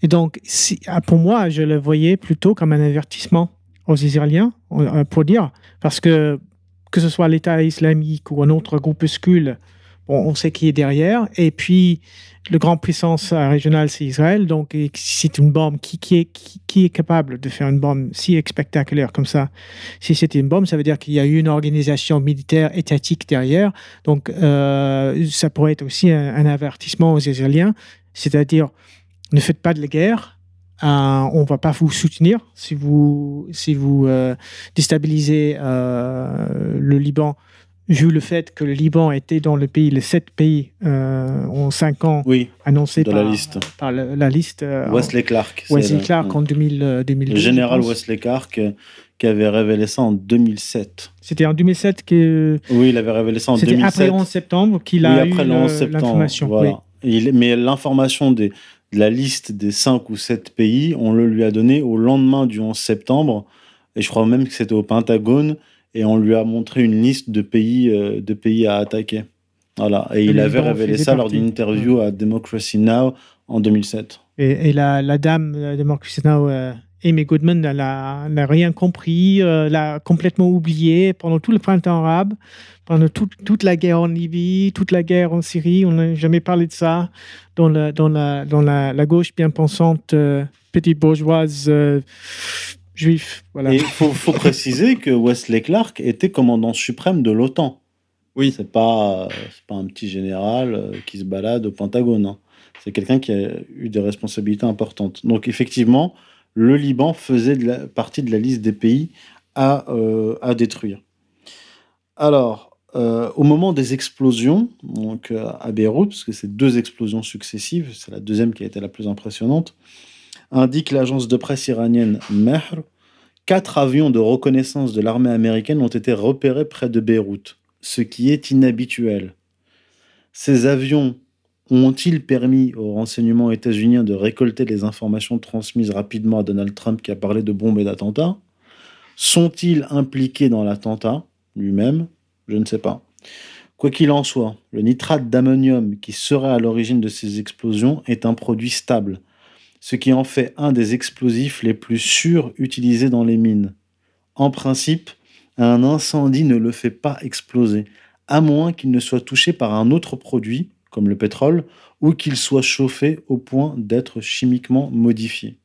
D: Et donc, si, ah, pour moi, je le voyais plutôt comme un avertissement aux Israéliens, euh, pour dire, parce que que ce soit l'État islamique ou un autre groupuscule, bon, on sait qui est derrière. Et puis, le grand puissance régionale, c'est Israël. Donc, c'est une bombe. Qui, est, capable de faire une bombe si spectaculaire comme ça? Si c'était une bombe, ça veut dire qu'il y a eu une organisation militaire étatique derrière. Donc, euh, ça pourrait être aussi un, avertissement aux Israéliens. C'est-à-dire, ne faites pas de la guerre. Euh, on ne va pas vous soutenir si vous, si vous euh, déstabilisez le Liban vu le fait que le Liban était dans le pays, les sept pays euh, en cinq ans
E: Oui,
D: annoncés par
E: la liste.
D: par le- la liste. euh,
E: Wesley Clark. c'est
D: Wesley
E: le-
D: Clark en 2000, euh, 2002.
E: Le général. Wesley Clark euh, qui avait révélé ça en 2007.
D: C'était en 2007 que
E: Oui, il avait révélé ça en
D: c'était
E: 2007.
D: après le 11 septembre qu'il
E: oui,
D: a
E: après
D: eu
E: le 11
D: le-
E: septembre.
D: l'information.
E: Voilà.
D: oui.
E: Il- mais l'information de la liste des 5 ou 7 pays, on le lui a donné au lendemain du 11 septembre. Et je crois même que c'était au Pentagone. Et on lui a montré une liste de pays, euh, de pays à attaquer. Voilà. Et,
D: Et
E: il avait révélé ça lors d'une interview à Democracy Now! en 2007.
D: Et, et la, la dame de Marcus Now, euh, Amy Goodman, n'a rien compris, euh, l'a complètement oublié pendant tout le printemps arabe, pendant tout- toute la guerre en Libye, toute la guerre en Syrie. On n'a jamais parlé de ça dans la, dans la, dans la, la gauche bien pensante, euh, petite bourgeoise juif. Voilà.
E: Et il faut, faut préciser que Wesley Clark était commandant suprême de l'OTAN.
C: Oui.
E: C'est pas, pas un petit général euh, qui se balade au Pentagone. hein. C'est quelqu'un qui a eu des responsabilités importantes. Donc, effectivement, le Liban faisait de la, partie de la liste des pays à, euh, à détruire. Alors, euh, au moment des explosions, donc euh, à Beyrouth, parce que c'est deux explosions successives, c'est la deuxième qui a été la plus impressionnante, indique l'agence de presse iranienne Mehr, quatre avions de reconnaissance de l'armée américaine ont été repérés près de Beyrouth, ce qui est inhabituel. Ces avions ont-ils permis aux renseignements états-uniens de récolter les informations transmises rapidement à Donald Trump qui a parlé de bombes et d'attentats? Sont-ils impliqués dans l'attentat lui-même? Je ne sais pas. Quoi qu'il en soit, le nitrate d'ammonium qui serait à l'origine de ces explosions est un produit stable, ce qui en fait un des explosifs les plus sûrs utilisés dans les mines. En principe, un incendie ne le fait pas exploser, à moins qu'il ne soit touché par un autre produit, comme le pétrole, ou qu'il soit chauffé au point d'être chimiquement modifié.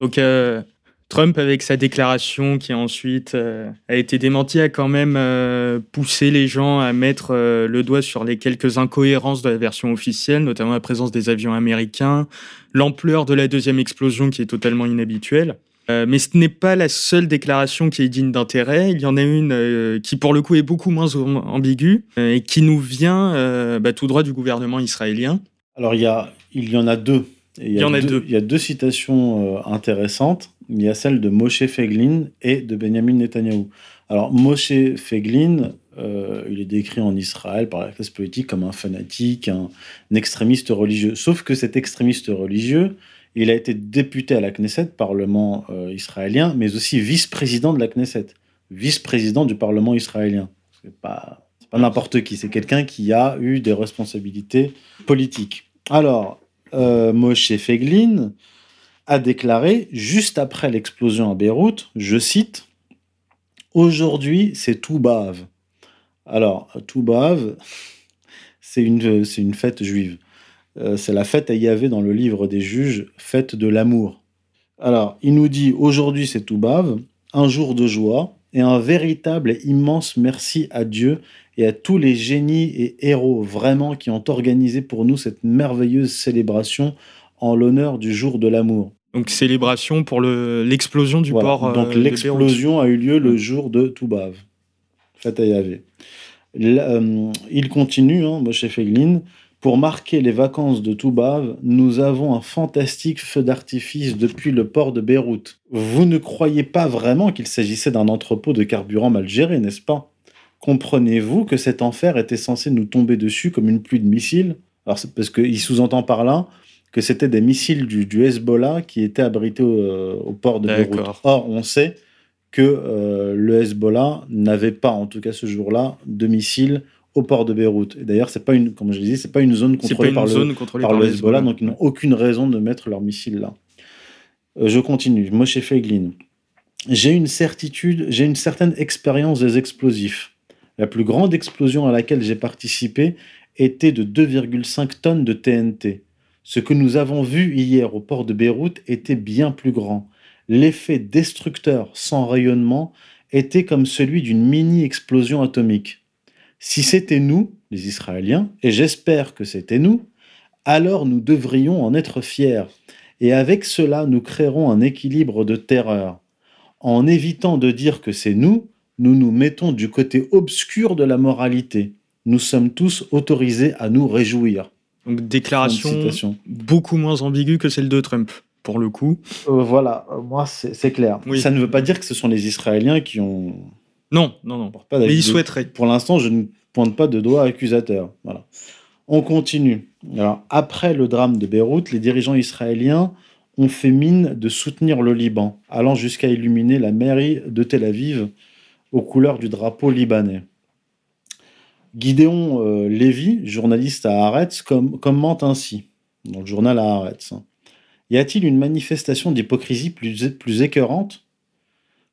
C: Donc euh, Trump, avec sa déclaration qui ensuite euh, a été démentie, a quand même euh, poussé les gens à mettre euh, le doigt sur les quelques incohérences de la version officielle, notamment la présence des avions américains, l'ampleur de la deuxième explosion qui est totalement inhabituelle. Mais ce n'est pas la seule déclaration qui est digne d'intérêt. Il y en a une qui, pour le coup, est beaucoup moins am- ambiguë et qui nous vient bah, tout droit du gouvernement israélien.
E: Alors, il y, a, il y en a deux.
C: Il y en a deux.
E: Il y a deux citations intéressantes. Il y a celle de Moshe Feglin et de Benjamin Netanyahou. Alors, Moshe Feglin, euh, il est décrit en Israël par la classe politique comme un fanatique, un, extrémiste religieux. Sauf que cet extrémiste religieux, il a été député à la Knesset, Parlement euh, israélien, mais aussi vice-président de la Knesset, vice-président du Parlement israélien. C'est pas, pas n'importe qui, c'est quelqu'un qui a eu des responsabilités politiques. Alors, euh, Moshe Feglin a déclaré, juste après l'explosion à Beyrouth, je cite, Aujourd'hui, c'est tout bave. Alors, tout bave, c'est une, fête juive. Euh, c'est la fête à Yahvé dans le livre des juges, fête de l'amour. Alors, il nous dit aujourd'hui c'est tout bave, un jour de joie et un véritable et immense merci à Dieu et à tous les génies et héros vraiment qui ont organisé pour nous cette merveilleuse célébration en l'honneur du jour de l'amour.
C: Donc célébration pour le- l'explosion du
E: Voilà.
C: port. euh,
E: Donc
C: de Beyrouth.
E: l'explosion a eu lieu le jour de Toubave. Yahvé. Euh, il continue, hein, Moshe Feglin. Pour marquer les vacances de Toubave, nous avons un fantastique feu d'artifice depuis le port de Beyrouth. Vous ne croyez pas vraiment qu'il s'agissait d'un entrepôt de carburant mal géré, n'est-ce pas? Comprenez-vous que cet enfer était censé nous tomber dessus comme une pluie de missiles? Alors, parce qu'il sous-entend par là que c'était des missiles du, du Hezbollah qui étaient abrités au, euh, au port de Beyrouth. Or, on sait que euh, le Hezbollah n'avait pas, en tout cas ce jour-là, de missiles au port de Beyrouth. Et d'ailleurs, c'est pas une, comme je dit, c'est pas une zone contrôlée
C: une
E: par,
C: zone
E: le,
C: contrôlée
E: par
C: par
E: le
C: le
E: Hezbollah, donc ils n'ont aucune raison de mettre leurs missiles là. Euh, je continue. Moshe Feiglin. J'ai une certitude, j'ai une certaine expérience des explosifs. La plus grande explosion à laquelle j'ai participé était de 2,5 tonnes de TNT. Ce que nous avons vu hier au port de Beyrouth était bien plus grand. L'effet destructeur sans rayonnement était comme celui d'une mini-explosion atomique. Si c'était nous, les Israéliens, et j'espère que c'était nous, alors nous devrions en être fiers. Et avec cela, nous créerons un équilibre de terreur. En évitant de dire que c'est nous, nous nous mettons du côté obscur de la moralité. Nous sommes tous autorisés à nous réjouir.
C: Donc déclaration beaucoup moins ambiguë que celle de Trump, pour le coup.
E: Euh, voilà, euh, moi c'est clair. Ça ne veut pas dire que ce sont les Israéliens qui ont...
C: Non, non, non. Mais ils souhaiteraient.
E: Pour l'instant, je ne pointe pas de doigt accusateur. Voilà. On continue. Alors, après le drame de Beyrouth, les dirigeants israéliens ont fait mine de soutenir le Liban, allant jusqu'à illuminer la mairie de Tel Aviv aux couleurs du drapeau libanais. Gideon euh, Lévy, journaliste à Haaretz, commente ainsi, dans le journal à Haaretz. Hein. Y a-t-il une manifestation d'hypocrisie plus, plus écœurante?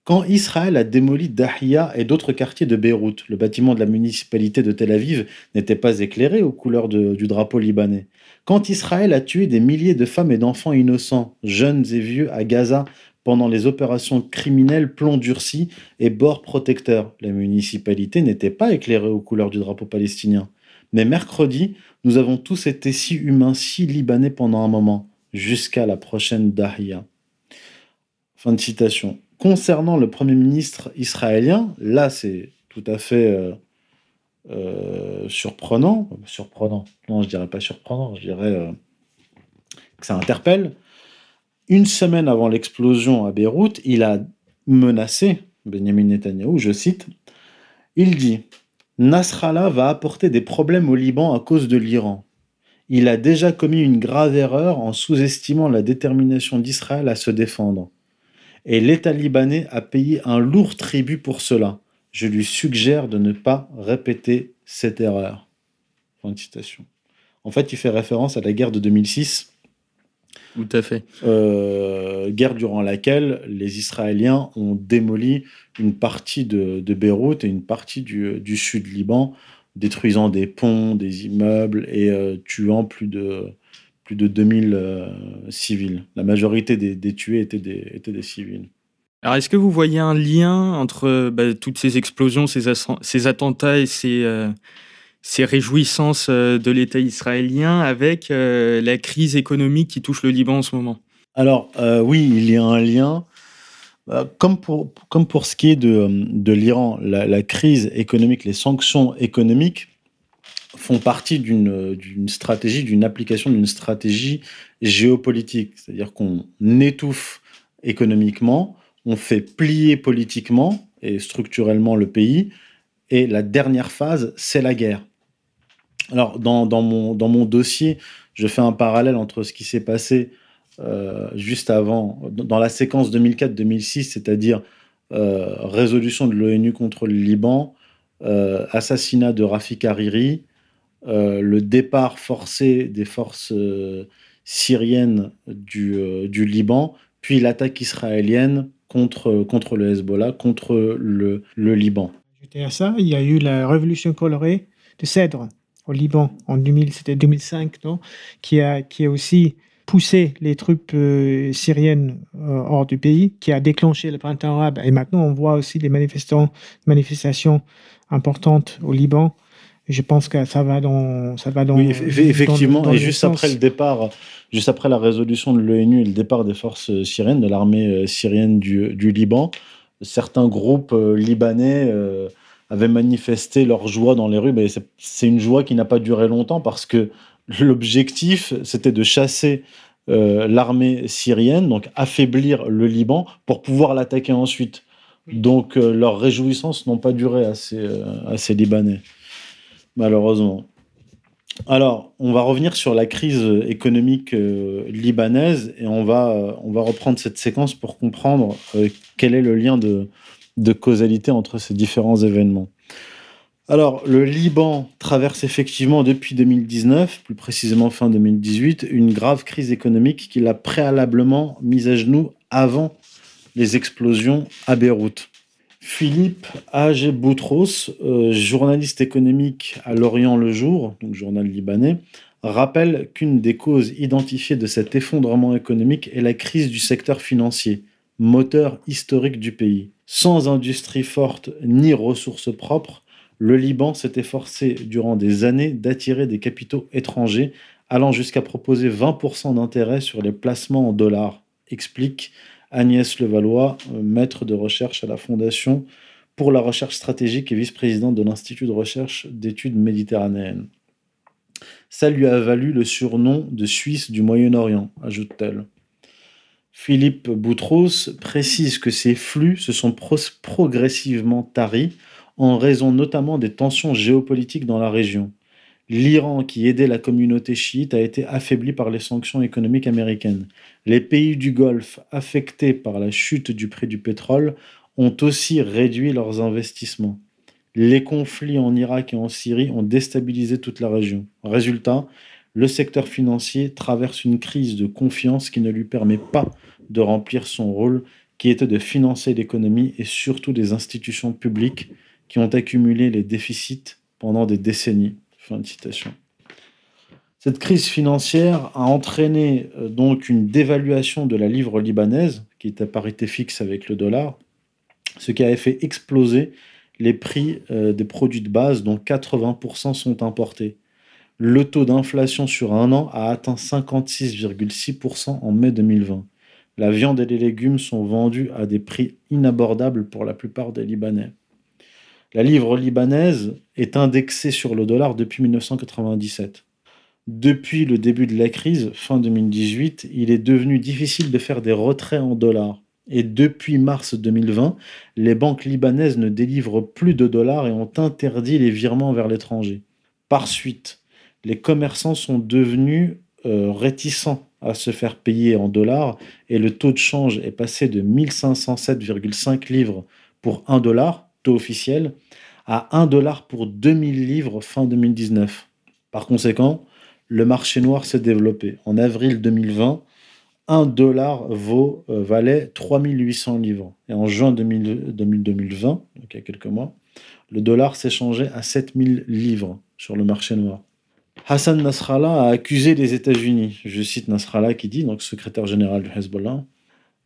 E: Quand Israël a démoli Dahia et d'autres quartiers de Beyrouth, le bâtiment de la municipalité de Tel Aviv n'était pas éclairé aux couleurs du drapeau libanais. Quand Israël a tué des milliers de femmes et d'enfants innocents, jeunes et vieux, à Gaza pendant les opérations criminelles plomb durci et bord protecteur, la municipalité n'était pas éclairée aux couleurs du drapeau palestinien. Mais mercredi, nous avons tous été si humains, si libanais pendant un moment, jusqu'à la prochaine Dahia. Fin de citation. Concernant le Premier ministre israélien, là c'est tout à fait euh, euh, surprenant. Surprenant, non je dirais pas surprenant, je dirais euh, que ça interpelle. Une semaine avant l'explosion à Beyrouth, il a menacé Benjamin Netanyahou, je cite, il dit Nasrallah va apporter des problèmes au Liban à cause de l'Iran. Il a déjà commis une grave erreur en sous-estimant la détermination d'Israël à se défendre. Et l'État libanais a payé un lourd tribut pour cela. Je lui suggère de ne pas répéter cette erreur. En fait, il fait référence à la guerre de 2006
C: tout à fait.
E: Euh, guerre durant laquelle les Israéliens ont démoli une partie de, Beyrouth et une partie du, sud Liban, détruisant des ponts, des immeubles et euh, tuant plus de, plus de 2000 euh, civils. La majorité des, tués étaient des, étaient des civils.
C: Alors, est-ce que vous voyez un lien entre bah, toutes ces explosions, ces, ces attentats et ces, ces réjouissances euh, de l'État israélien avec euh, la crise économique qui touche le Liban en ce moment
E: Alors euh, oui, il y a un lien. Comme pour, comme pour ce qui est de, de l'Iran, la, crise économique, les sanctions économiques font partie d'une stratégie, d'une application d'une stratégie géopolitique. C'est-à-dire qu'on étouffe économiquement, on fait plier politiquement et structurellement le pays, et la dernière phase, c'est la guerre. Alors, dans, mon, dans mon dossier, je fais un parallèle entre ce qui s'est passé euh, juste avant, dans la séquence 2004-2006, c'est-à-dire euh, résolution de l'ONU contre le Liban, euh, assassinat de Rafik Hariri, le départ forcé des forces syriennes du, du, Liban, puis l'attaque israélienne contre, contre le Hezbollah, contre le, le Liban.
D: à ça, il y a eu la révolution colorée de Cèdre au Liban en 2000, c'était 2005, non? Qui a, qui a aussi poussé les troupes euh, syriennes euh, hors du pays, qui a déclenché le printemps arabe. Et maintenant, on voit aussi des manifestants, manifestations importantes au Liban. je pense que ça va dans, ça va dans.
E: Oui, effectivement. et juste après le départ, juste après la résolution de l'ONU et le départ des forces syriennes, de l'armée euh, syrienne du, du, Liban, certains groupes libanais avaient manifesté leur joie dans les rues, mais c'est une joie qui n'a pas duré longtemps parce que l'objectif, c'était de chasser euh, l'armée syrienne, donc affaiblir le Liban pour pouvoir l'attaquer ensuite. Donc euh, leurs réjouissances n'ont pas duré à ces, euh, Libanais, malheureusement. Alors, on va revenir sur la crise économique libanaise et on va, on va reprendre cette séquence pour comprendre quel est le lien de, de causalité entre ces différents événements. Alors, le Liban traverse effectivement depuis 2019, plus précisément fin 2018, une grave crise économique qui l'a préalablement mise à genoux avant les explosions à Beyrouth. Philippe Ag Boutros, euh, journaliste économique à L'Orient le Jour, donc journal libanais, rappelle qu'une des causes identifiées de cet effondrement économique est la crise du secteur financier, moteur historique du pays. Sans industrie forte ni ressources propres, le Liban s'est efforcé durant des années d'attirer des capitaux étrangers, allant jusqu'à proposer 20% d'intérêt sur les placements en dollars, explique Agnès Levallois, maître de recherche à la Fondation pour la recherche stratégique et vice-présidente de l'Institut de recherche d'études méditerranéennes. Ça lui a valu le surnom de Suisse du Moyen-Orient, ajoute-t-elle. Philippe Boutros précise que ces flux se sont progressivement taris en raison notamment des tensions géopolitiques dans la région. L'Iran, qui aidait la communauté chiite, a été affaibli par les sanctions économiques américaines. Les pays du Golfe, affectés par la chute du prix du pétrole, ont aussi réduit leurs investissements. Les conflits en Irak et en Syrie ont déstabilisé toute la région. Résultat, le secteur financier traverse une crise de confiance qui ne lui permet pas de remplir son rôle qui était de financer l'économie et surtout des institutions publiques qui ont accumulé les déficits pendant des décennies. Cette crise financière a entraîné euh, donc une dévaluation de la livre libanaise, qui est à parité fixe avec le dollar, ce qui a fait exploser les prix euh, des produits de base, dont 80% sont importés. Le taux d'inflation sur un an a atteint 56,6% en mai 2020. La viande et les légumes sont vendus à des prix inabordables pour la plupart des Libanais. La livre libanaise est indexée sur le dollar depuis 1997. Depuis le début de la crise, fin 2018, il est devenu difficile de faire des retraits en dollars. Et depuis mars 2020, les banques libanaises ne délivrent plus de dollars et ont interdit les virements vers l'étranger. Par suite, les commerçants sont devenus euh, réticents à se faire payer en dollars et le taux de change est passé de 1507,5 livres pour 1 dollar, taux officiel, à 1 dollar pour 2000 livres fin 2019. Par conséquent, le marché noir s'est développé. En avril 2020, 1 dollar vaut, euh, valait 3800 livres. Et en juin 2020, donc il y a quelques mois, le dollar s'échangeait à 7000 livres sur le marché noir. Hassan Nasrallah a accusé les États-Unis, je cite Nasrallah qui dit, donc secrétaire général du Hezbollah,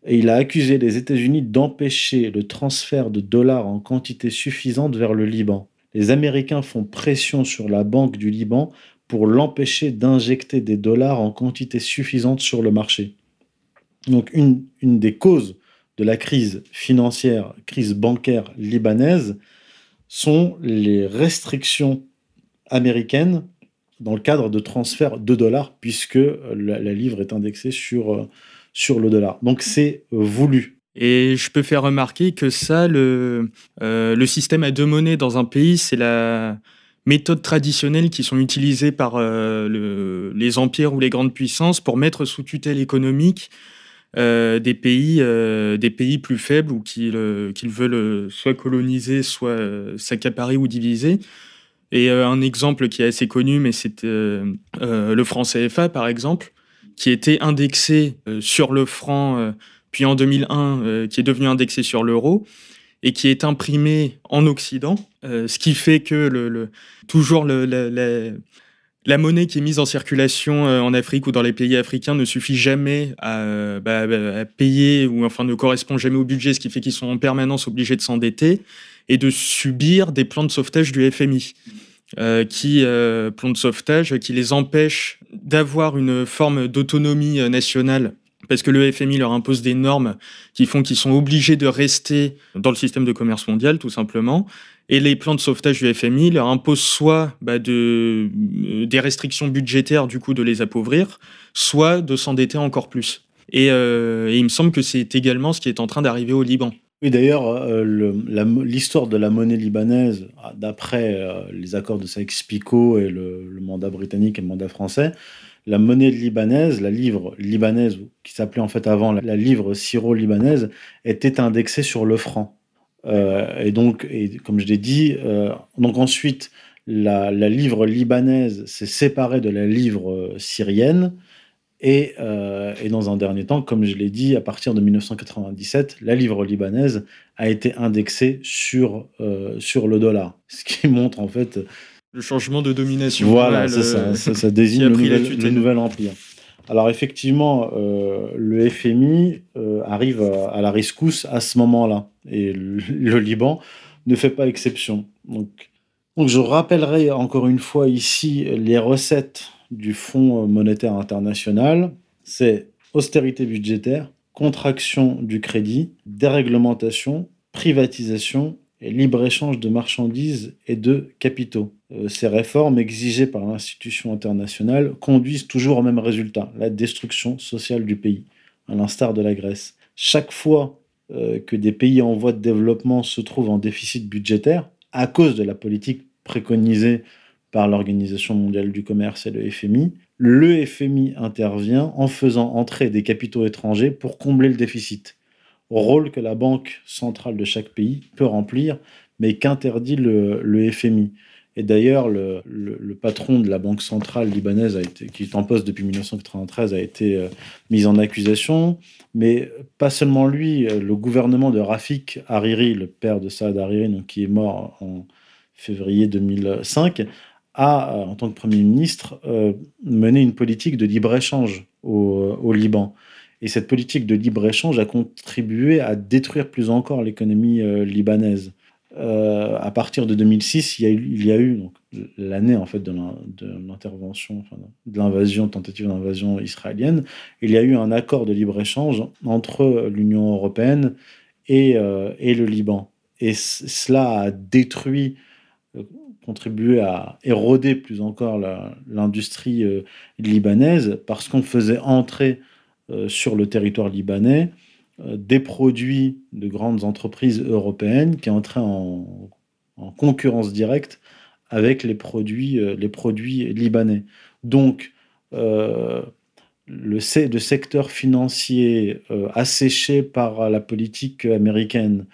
E: et il a accusé les États-Unis d'empêcher le transfert de dollars en quantité suffisante vers le Liban. Les Américains font pression sur la Banque du Liban pour l'empêcher d'injecter des dollars en quantité suffisante sur le marché. Donc une, une des causes de la crise financière, crise bancaire libanaise, sont les restrictions américaines dans le cadre de transfert de dollars, puisque la, livre est indexée sur, euh, sur le dollar. Donc c'est voulu.
C: Et je peux faire remarquer que ça, le, euh, le système à deux monnaies dans un pays, c'est la méthode traditionnelle qui sont utilisées par euh, le, les empires ou les grandes puissances pour mettre sous tutelle économique des, pays, des pays plus faibles ou qu'ils veulent soit coloniser, soit s'accaparer ou diviser. Et euh, un exemple qui est assez connu, mais c'est euh, euh, le franc CFA, par exemple, qui était indexé sur le franc, puis en 2001, qui est devenu indexé sur l'euro, et qui est imprimé en Occident, ce qui fait que toujours la monnaie qui est mise en circulation en Afrique ou dans les pays africains ne suffit jamais à, bah, à, payer ou enfin ne correspond jamais au budget, ce qui fait qu'ils sont en permanence obligés de s'endetter et de subir des plans de sauvetage du FMI. Euh, qui euh, plans de sauvetage qui les empêchent d'avoir une forme d'autonomie euh, nationale parce que le FMI leur impose des normes qui font qu'ils sont obligés de rester dans le système de commerce mondial tout simplement et les plans de sauvetage du FMI leur imposent soit bah, de, des restrictions budgétaires du coup de les appauvrir soit de s'endetter encore plus et il me semble que c'est également ce qui est en train d'arriver au Liban
E: oui, d'ailleurs, euh, l'histoire de la monnaie libanaise, d'après euh, les accords de Sykes-Picot et le, mandat britannique et le mandat français, la monnaie libanaise, la livre libanaise, qui s'appelait en fait avant la, livre syro-libanaise, était indexée sur le franc. Euh, et donc, comme je l'ai dit, donc ensuite, la, livre libanaise s'est séparée de la livre syrienne. Euh, et, dans un dernier temps, comme je l'ai dit, à partir de 1997, la livre libanaise a été indexée sur, euh, sur le dollar. Ce qui montre en fait.
C: Le changement de domination.
E: Voilà, c'est ça, ça, désigne le nouvel, empire. Alors effectivement, euh, le FMI arrive à, la rescousse à ce moment-là. Et le, Liban ne fait pas exception. Donc, donc je rappellerai encore une fois ici les recettes du Fonds monétaire international, c'est austérité budgétaire, contraction du crédit, déréglementation, privatisation et libre-échange de marchandises et de capitaux. Euh, ces réformes exigées par l'institution internationale conduisent toujours au même résultat, la destruction sociale du pays, à l'instar de la Grèce. Chaque fois euh, que des pays en voie de développement se trouvent en déficit budgétaire, à cause de la politique préconisée par l'Organisation mondiale du commerce et le FMI, le FMI intervient en faisant entrer des capitaux étrangers pour combler le déficit rôle que la banque centrale de chaque pays peut remplir, mais qu'interdit le, FMI. Et d'ailleurs, le, patron de la banque centrale libanaise, qui est en poste depuis 1993, a été euh, mis en accusation. Mais pas seulement lui, euh, le gouvernement de Rafik Hariri, le père de Saad Hariri, donc, qui est mort en février 2005, a, euh, en tant que Premier ministre, mené une politique de libre-échange au Liban. Et cette politique de libre-échange a contribué à détruire plus encore l'économie euh, libanaise. Euh, à partir de 2006, il y a eu, l'année en fait de l'intervention, de l'invasion, tentative d'invasion israélienne, il y a eu un accord de libre-échange entre l'Union européenne et, euh, et, le Liban. Et cela a détruit, contribué à éroder plus encore l'industrie libanaise parce qu'on faisait entrer euh, sur le territoire libanais euh, des produits de grandes entreprises européennes qui entraient en, en concurrence directe avec les produits, euh, les produits libanais. Donc, le, le, secteur financier asséché par la politique américaine,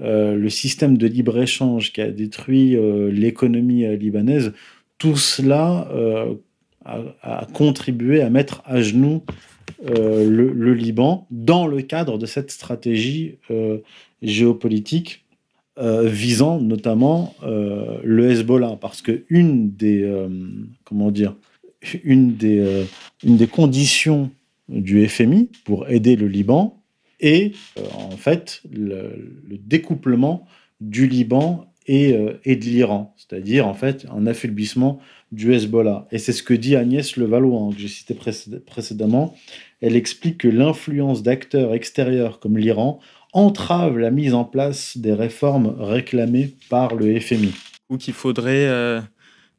E: le système de libre-échange qui a détruit l'économie libanaise, tout cela a, contribué à mettre à genoux euh, le, Liban dans le cadre de cette stratégie euh, géopolitique euh, visant notamment le Hezbollah, parce que une des comment dire une des conditions du FMI pour aider le Liban est en fait le, découplement du Liban et, et de l'Iran, c'est-à-dire en fait un affaiblissement du Hezbollah. Et c'est ce que dit Agnès Levallois, hein, que j'ai cité précédemment. Elle explique que l'influence d'acteurs extérieurs comme l'Iran entrave la mise en place des réformes réclamées par le FMI.
C: Ou qu'il faudrait euh,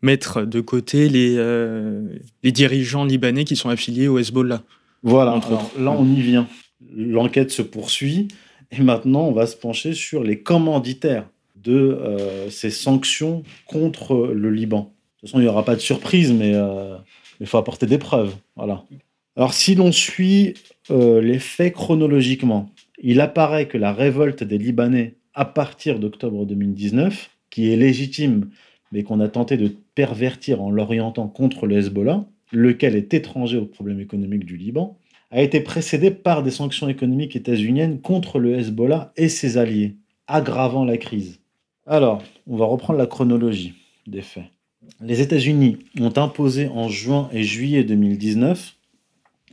C: mettre de côté les, euh, les dirigeants libanais qui sont affiliés au Hezbollah.
E: Voilà, là on y vient. L'enquête se poursuit et maintenant on va se pencher sur les commanditaires de euh, ces sanctions contre le Liban. De toute façon, il n'y aura pas de surprise, mais euh, il faut apporter des preuves. Voilà. Alors, si l'on suit euh, les faits chronologiquement, il apparaît que la révolte des Libanais à partir d'octobre 2019, qui est légitime, mais qu'on a tenté de pervertir en l'orientant contre le Hezbollah, lequel est étranger au problème économique du Liban, a été précédée par des sanctions économiques états-uniennes contre le Hezbollah et ses alliés, aggravant la crise. Alors, on va reprendre la chronologie des faits les États-Unis ont imposé en juin et juillet 2019,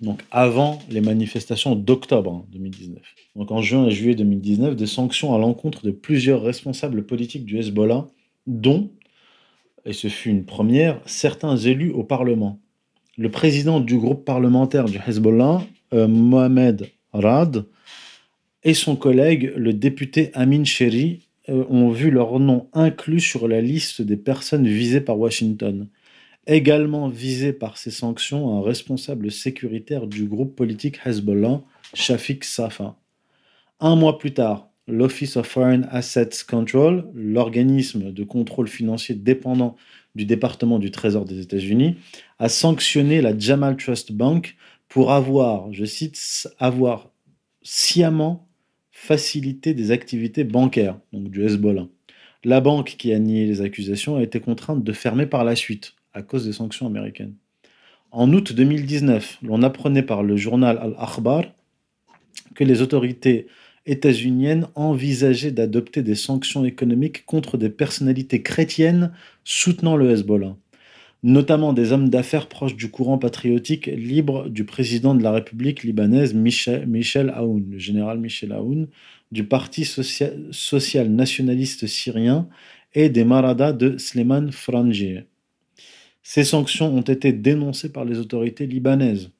E: donc avant les manifestations d'octobre 2019, donc en juin et juillet 2019, des sanctions à l'encontre de plusieurs responsables politiques du Hezbollah, dont, et ce fut une première, certains élus au Parlement. Le président du groupe parlementaire du Hezbollah, euh, Mohamed Rad, et son collègue, le député Amin Sheri, euh, ont vu leur nom inclus sur la liste des personnes visées par Washington. Également visé par ces sanctions un responsable sécuritaire du groupe politique Hezbollah, Shafiq Safa. Un mois plus tard, l'Office of Foreign Assets Control, l'organisme de contrôle financier dépendant du département du Trésor des États-Unis, a sanctionné la Jamal Trust Bank pour avoir, je cite, avoir sciemment faciliter des activités bancaires, donc du Hezbollah. La banque qui a nié les accusations a été contrainte de fermer par la suite, à cause des sanctions américaines. En août 2019, l'on apprenait par le journal Al-Akhbar que les autorités états-uniennes envisageaient d'adopter des sanctions économiques contre des personnalités chrétiennes soutenant le Hezbollah notamment des hommes d'affaires proches du courant patriotique libre du président de la République libanaise Michel, Aoun, le général Michel Aoun, du Parti social, nationaliste syrien et des Maradas de Sleman Frangier. Ces sanctions ont été dénoncées par les autorités libanaises.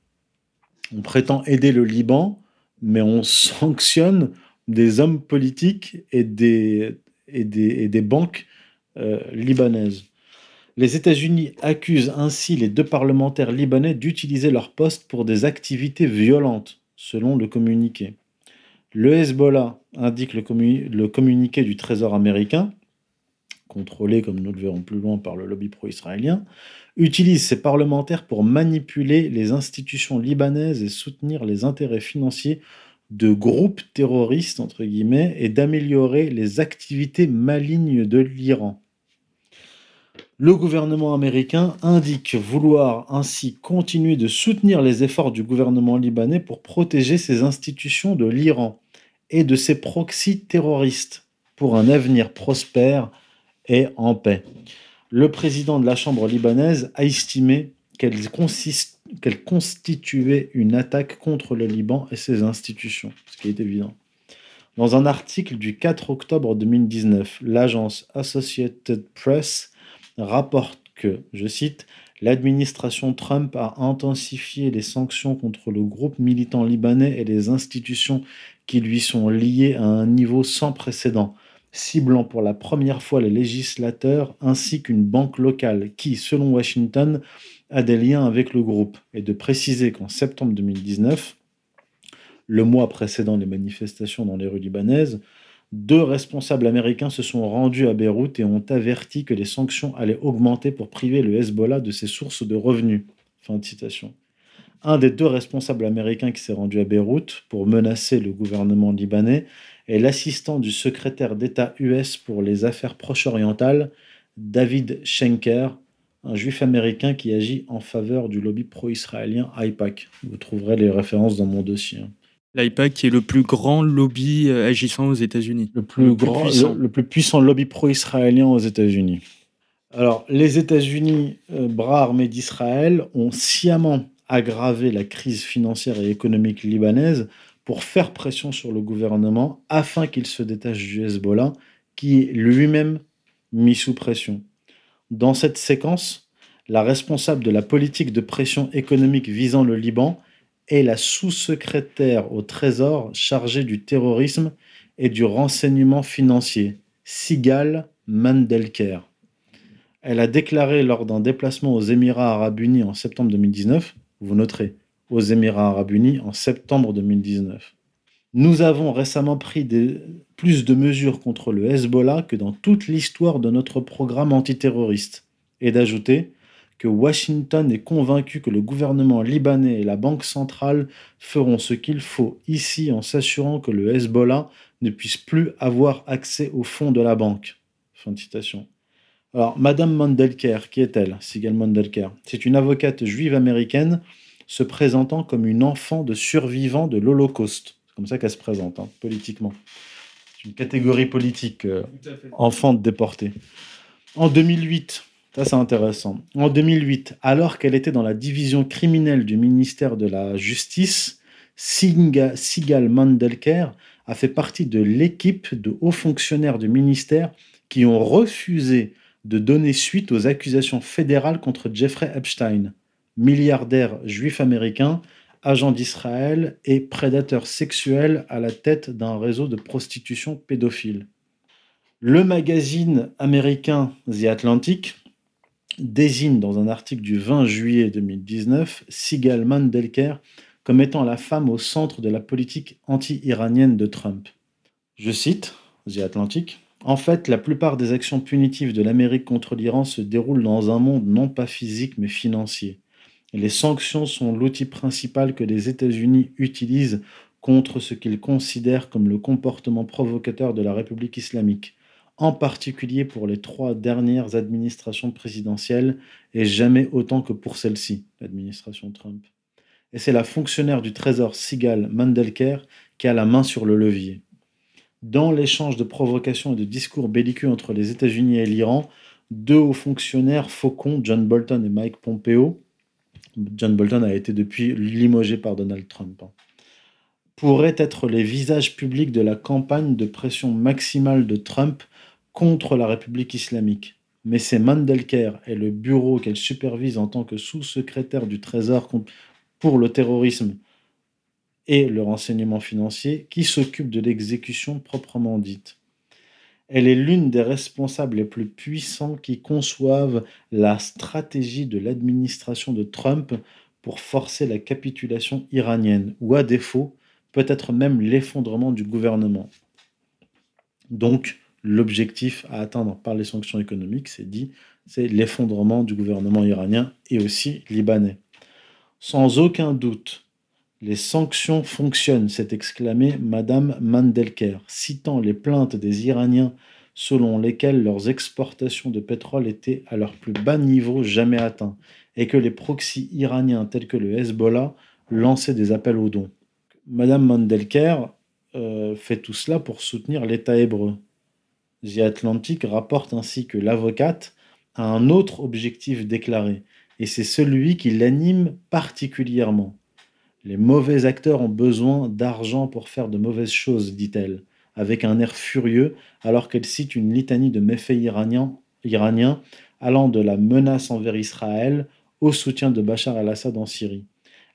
E: On prétend aider le Liban, mais on sanctionne des hommes politiques et des, et des, banques euh, libanaises. Les États-Unis accusent ainsi les deux parlementaires libanais d'utiliser leur poste pour des activités violentes, selon le communiqué. Le Hezbollah indique le, communiqué du Trésor américain, contrôlé, comme nous le verrons plus loin, par le lobby pro-israélien, utilise ses parlementaires pour manipuler les institutions libanaises et soutenir les intérêts financiers de groupes terroristes, entre guillemets, et d'améliorer les activités malignes de l'Iran. Le gouvernement américain indique vouloir ainsi continuer de soutenir les efforts du gouvernement libanais pour protéger ses institutions de l'Iran et de ses proxys terroristes pour un avenir prospère et en paix. Le président de la Chambre libanaise a estimé qu'elle constituait une attaque contre le Liban et ses institutions, ce qui est évident. Dans un article du 4 octobre 2019, l'agence Associated Press rapporte que, je cite, l'administration Trump a intensifié les sanctions contre le groupe militant libanais et les institutions qui lui sont liées à un niveau sans précédent, ciblant pour la première fois les législateurs ainsi qu'une banque locale qui, selon Washington, a des liens avec le groupe, et de préciser qu'en septembre 2019, le mois précédant les manifestations dans les rues libanaises, deux responsables américains se sont rendus à Beyrouth et ont averti que les sanctions allaient augmenter pour priver le Hezbollah de ses sources de revenus. Un des deux responsables américains qui s'est rendu à Beyrouth pour menacer le gouvernement libanais est l'assistant du secrétaire d'État US pour les affaires proche-orientales, David Schenker, un juif américain qui agit en faveur du lobby pro-israélien AIPAC. Vous trouverez les références dans mon dossier.
C: L'AIPAC qui est le plus grand lobby euh, agissant aux États-Unis.
E: Le plus, grand, le, plus puissant lobby pro-israélien aux États-Unis. Alors, les États-Unis, euh, bras armés d'Israël, ont sciemment aggravé la crise financière et économique libanaise pour faire pression sur le gouvernement afin qu'il se détache du Hezbollah, qui est lui-même mis sous pression. Dans cette séquence, la responsable de la politique de pression économique visant le Liban est la sous-secrétaire au Trésor chargée du terrorisme et du renseignement financier, Sigal Mandelker. Elle a déclaré lors d'un déplacement aux Émirats arabes unis en septembre 2019, vous noterez, aux Émirats arabes unis en septembre 2019. Nous avons récemment pris plus de mesures contre le Hezbollah que dans toute l'histoire de notre programme antiterroriste. Et d'ajouter que Washington est convaincu que le gouvernement libanais et la Banque centrale feront ce qu'il faut ici en s'assurant que le Hezbollah ne puisse plus avoir accès aux fonds de la banque. Fin de citation. Alors, Madame Mandelker, qui est-elle Sigal Mandelker? C'est une avocate juive américaine se présentant comme une enfant de survivants de l'Holocauste comme ça qu'elle se présente, hein, politiquement. C'est une catégorie politique, euh, enfant de déporté. En 2008, ça c'est intéressant. En 2008, alors qu'elle était dans la division criminelle du ministère de la Justice, Sigal Mandelker a fait partie de l'équipe de hauts fonctionnaires du ministère qui ont refusé de donner suite aux accusations fédérales contre Jeffrey Epstein, milliardaire juif américain agent d'Israël et prédateur sexuel à la tête d'un réseau de prostitution pédophile. Le magazine américain The Atlantic désigne dans un article du 20 juillet 2019 Sigal Mandelker comme étant la femme au centre de la politique anti-iranienne de Trump. Je cite The Atlantic. En fait, la plupart des actions punitives de l'Amérique contre l'Iran se déroulent dans un monde non pas physique mais financier. Les sanctions sont l'outil principal que les États-Unis utilisent contre ce qu'ils considèrent comme le comportement provocateur de la République islamique, en particulier pour les trois dernières administrations présidentielles et jamais autant que pour celle-ci, l'administration Trump. Et c'est la fonctionnaire du Trésor Sigal Mandelker qui a la main sur le levier. Dans l'échange de provocations et de discours belliqueux entre les États-Unis et l'Iran, deux hauts fonctionnaires faucons, John Bolton et Mike Pompeo, John Bolton a été depuis limogé par Donald Trump, hein. pourraient être les visages publics de la campagne de pression maximale de Trump contre la République islamique. Mais c'est Mandelker et le bureau qu'elle supervise en tant que sous-secrétaire du Trésor pour le terrorisme et le renseignement financier qui s'occupent de l'exécution proprement dite. Elle est l'une des responsables les plus puissants qui conçoivent la stratégie de l'administration de Trump pour forcer la capitulation iranienne, ou à défaut, peut-être même l'effondrement du gouvernement. Donc, l'objectif à atteindre par les sanctions économiques, c'est dit, c'est l'effondrement du gouvernement iranien et aussi libanais. Sans aucun doute, les sanctions fonctionnent, s'est exclamé Madame Mandelker, citant les plaintes des Iraniens selon lesquelles leurs exportations de pétrole étaient à leur plus bas niveau jamais atteint, et que les proxys iraniens tels que le Hezbollah lançaient des appels aux dons. Madame Mandelker euh, fait tout cela pour soutenir l'État hébreu. The Atlantic rapporte ainsi que l'avocate a un autre objectif déclaré, et c'est celui qui l'anime particulièrement. Les mauvais acteurs ont besoin d'argent pour faire de mauvaises choses, dit-elle, avec un air furieux, alors qu'elle cite une litanie de méfaits iraniens, allant de la menace envers Israël au soutien de Bachar el-Assad en Syrie.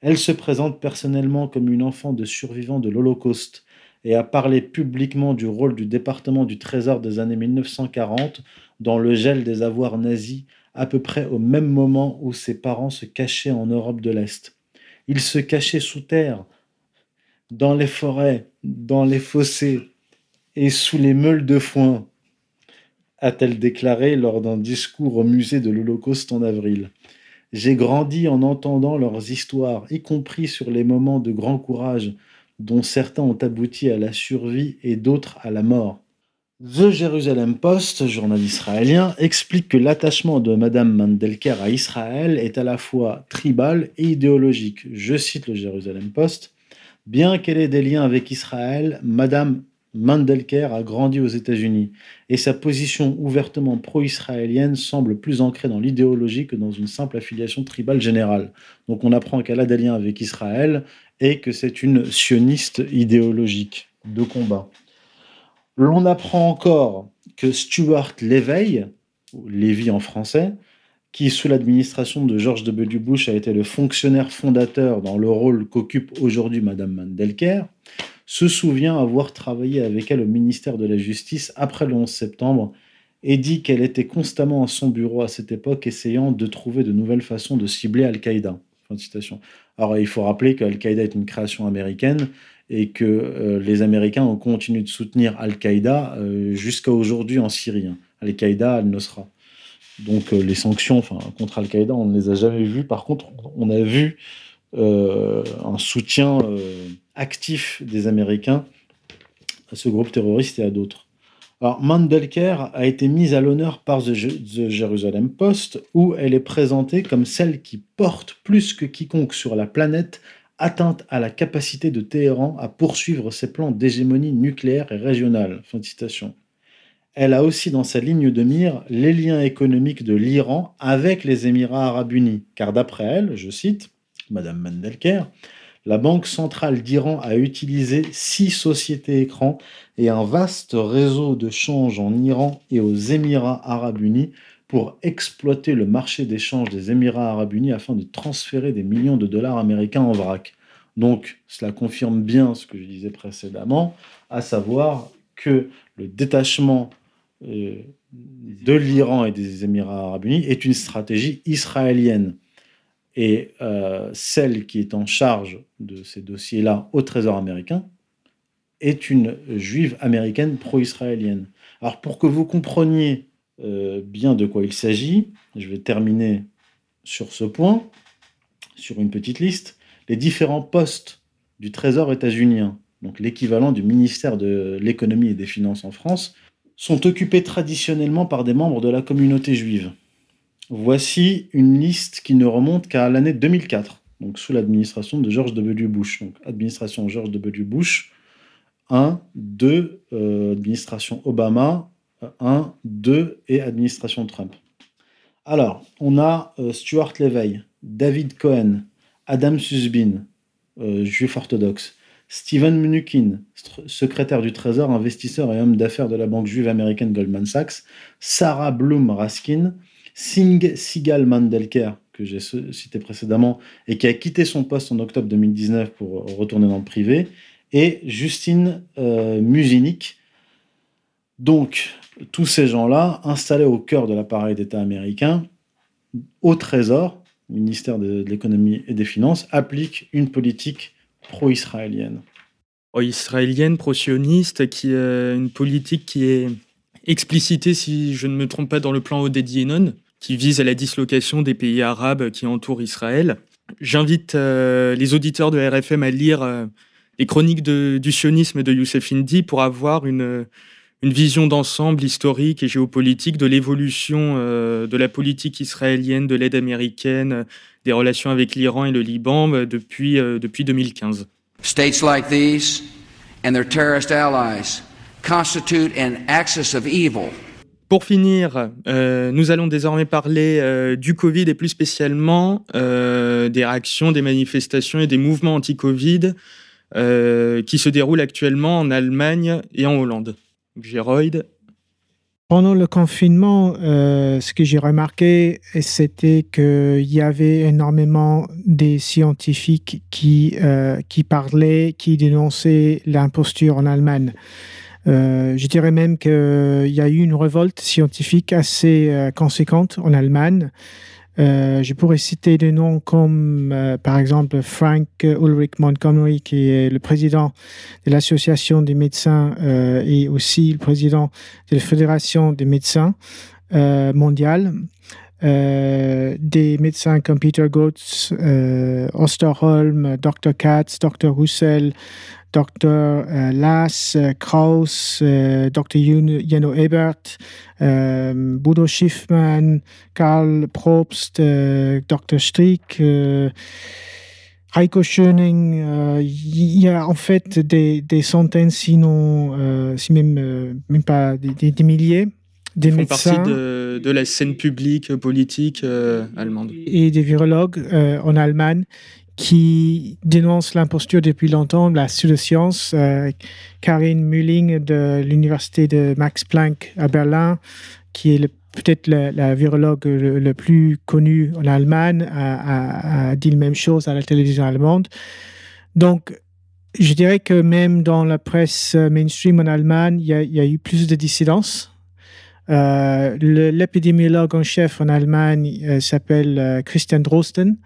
E: Elle se présente personnellement comme une enfant de survivants de l'Holocauste et a parlé publiquement du rôle du département du Trésor des années 1940 dans le gel des avoirs nazis à peu près au même moment où ses parents se cachaient en Europe de l'Est. Ils se cachaient sous terre, dans les forêts, dans les fossés et sous les meules de foin, a-t-elle déclaré lors d'un discours au musée de l'Holocauste en avril. J'ai grandi en entendant leurs histoires, y compris sur les moments de grand courage dont certains ont abouti à la survie et d'autres à la mort. The Jerusalem Post, journal israélien, explique que l'attachement de Madame Mandelker à Israël est à la fois tribal et idéologique. Je cite le Jerusalem Post. Bien qu'elle ait des liens avec Israël, Madame Mandelker a grandi aux États-Unis et sa position ouvertement pro-israélienne semble plus ancrée dans l'idéologie que dans une simple affiliation tribale générale. Donc on apprend qu'elle a des liens avec Israël et que c'est une sioniste idéologique de combat. L'on apprend encore que Stuart Levey, ou Lévy en français, qui sous l'administration de George W. Bush a été le fonctionnaire fondateur dans le rôle qu'occupe aujourd'hui Madame Mandelker, se souvient avoir travaillé avec elle au ministère de la Justice après le 11 septembre et dit qu'elle était constamment à son bureau à cette époque essayant de trouver de nouvelles façons de cibler Al-Qaïda. Alors il faut rappeler qu'Al-Qaïda est une création américaine et que euh, les Américains ont continué de soutenir Al-Qaïda euh, jusqu'à aujourd'hui en Syrie. Hein. Al-Qaïda, Al-Nusra. Donc euh, les sanctions contre Al-Qaïda, on ne les a jamais vues. Par contre, on a vu un soutien actif des Américains à ce groupe terroriste et à d'autres. Mandelker a été mise à l'honneur par The, Jerusalem Post, où elle est présentée comme celle qui porte plus que quiconque sur la planète atteinte à la capacité de Téhéran à poursuivre ses plans d'hégémonie nucléaire et régionale. Elle a aussi dans sa ligne de mire les liens économiques de l'Iran avec les Émirats arabes unis, car d'après elle, je cite Madame Mandelker, la Banque centrale d'Iran a utilisé six sociétés écrans et un vaste réseau de change en Iran et aux Émirats arabes unis pour exploiter le marché d'échange des Émirats arabes unis afin de transférer des millions de dollars américains en vrac. Donc, cela confirme bien ce que je disais précédemment, à savoir que le détachement euh, de l'Iran et des Émirats arabes unis est une stratégie israélienne et euh, celle qui est en charge de ces dossiers-là au Trésor américain est une juive américaine pro-israélienne. Alors pour que vous compreniez euh, bien de quoi il s'agit, je vais terminer sur ce point, sur une petite liste, les différents postes du Trésor états-unien, donc l'équivalent du ministère de l'économie et des finances en France, sont occupés traditionnellement par des membres de la communauté juive. Voici une liste qui ne remonte qu'à l'année 2004, donc sous l'administration de George W. Bush. Donc, administration George W. Bush, 1, 2, euh, administration Obama, 1, 2 et administration Trump. Alors, on a euh, Stuart Levey, David Cohen, Adam Susbin, euh, juif orthodoxe, Stephen Mnuchin, secrétaire du Trésor, investisseur et homme d'affaires de la banque juive américaine Goldman Sachs, Sarah Bloom Raskin, Singh Sigal Mandelker, que j'ai cité précédemment, et qui a quitté son poste en octobre 2019 pour retourner dans le privé, et Justine euh, Musinik, Donc, tous ces gens-là, installés au cœur de l'appareil d'État américain, au Trésor, ministère de, l'économie et des finances, appliquent une politique pro-israélienne.
C: Pro-israélienne, pro-sioniste, qui est une politique qui est explicitée, si je ne me trompe pas, dans le plan Oded-Yenon, qui vise à la dislocation des pays arabes qui entourent Israël. J'invite euh, les auditeurs de RFM à lire euh, les chroniques du sionisme de Youssef Indy pour avoir une, vision d'ensemble historique et géopolitique de l'évolution euh, de la politique israélienne, de l'aide américaine, des relations avec l'Iran et le Liban depuis, depuis 2015.
F: States like these and their terrorist allies constitute an axis of evil
C: pour finir, euh, nous allons désormais parler euh, du Covid et plus spécialement euh, des réactions, des manifestations et des mouvements anti-Covid qui se déroulent actuellement en Allemagne et en Hollande. Géroïde
D: pendant le confinement, ce que j'ai remarqué, c'était qu'il y avait énormément des scientifiques qui, qui parlaient, qui dénonçaient l'imposture en Allemagne. Euh, je dirais même qu'il y a eu une révolte scientifique assez euh, conséquente en Allemagne. Euh, je pourrais citer des noms comme, par exemple, Frank Ulrich Montgomery, qui est le président de l'Association des médecins et aussi le président de la Fédération des médecins mondiale. des médecins comme Peter Goetz, Osterholm, Dr. Katz, Dr. Russell, Dr. Euh, Lass, euh, Kraus, euh, Dr. Jeno Ebert, Bodo Schiffmann, Karl Probst, Dr. Strick, Heiko Schöning, il y a en fait des, centaines, sinon, si même, même pas des, milliers, des
C: font
D: médecins.
C: partie de, de, la scène publique, politique allemande.
D: Et des virologues en Allemagne qui dénonce l'imposture depuis longtemps, la pseudoscience. Euh, Karine Mühling de l'université de Max Planck à Berlin, qui est peut-être la, virologue le, plus connue en Allemagne, a, dit la même chose à la télévision allemande. Donc, je dirais que même dans la presse mainstream en Allemagne, il y a, eu plus de dissidence. Euh, L'épidémiologue en chef en Allemagne euh, s'appelle euh, Christian Drosten.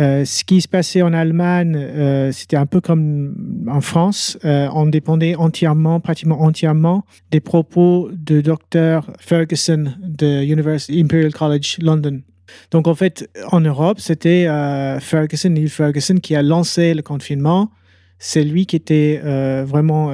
D: Euh, ce qui se passait en Allemagne, euh, c'était un peu comme en France. Euh, on dépendait entièrement, pratiquement entièrement, des propos de Dr. Ferguson de University Imperial College London. Donc en fait, en Europe, c'était Ferguson, Neil Ferguson, qui a lancé le confinement. C'est lui qui était vraiment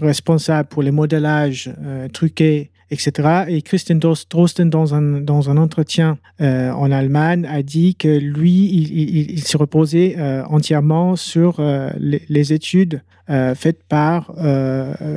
D: responsable pour les modélages truqués etc. Et Christian Drosten, dans un, dans un entretien euh, en Allemagne, a dit que lui, il, il, se reposait euh, entièrement sur euh, les, études faites par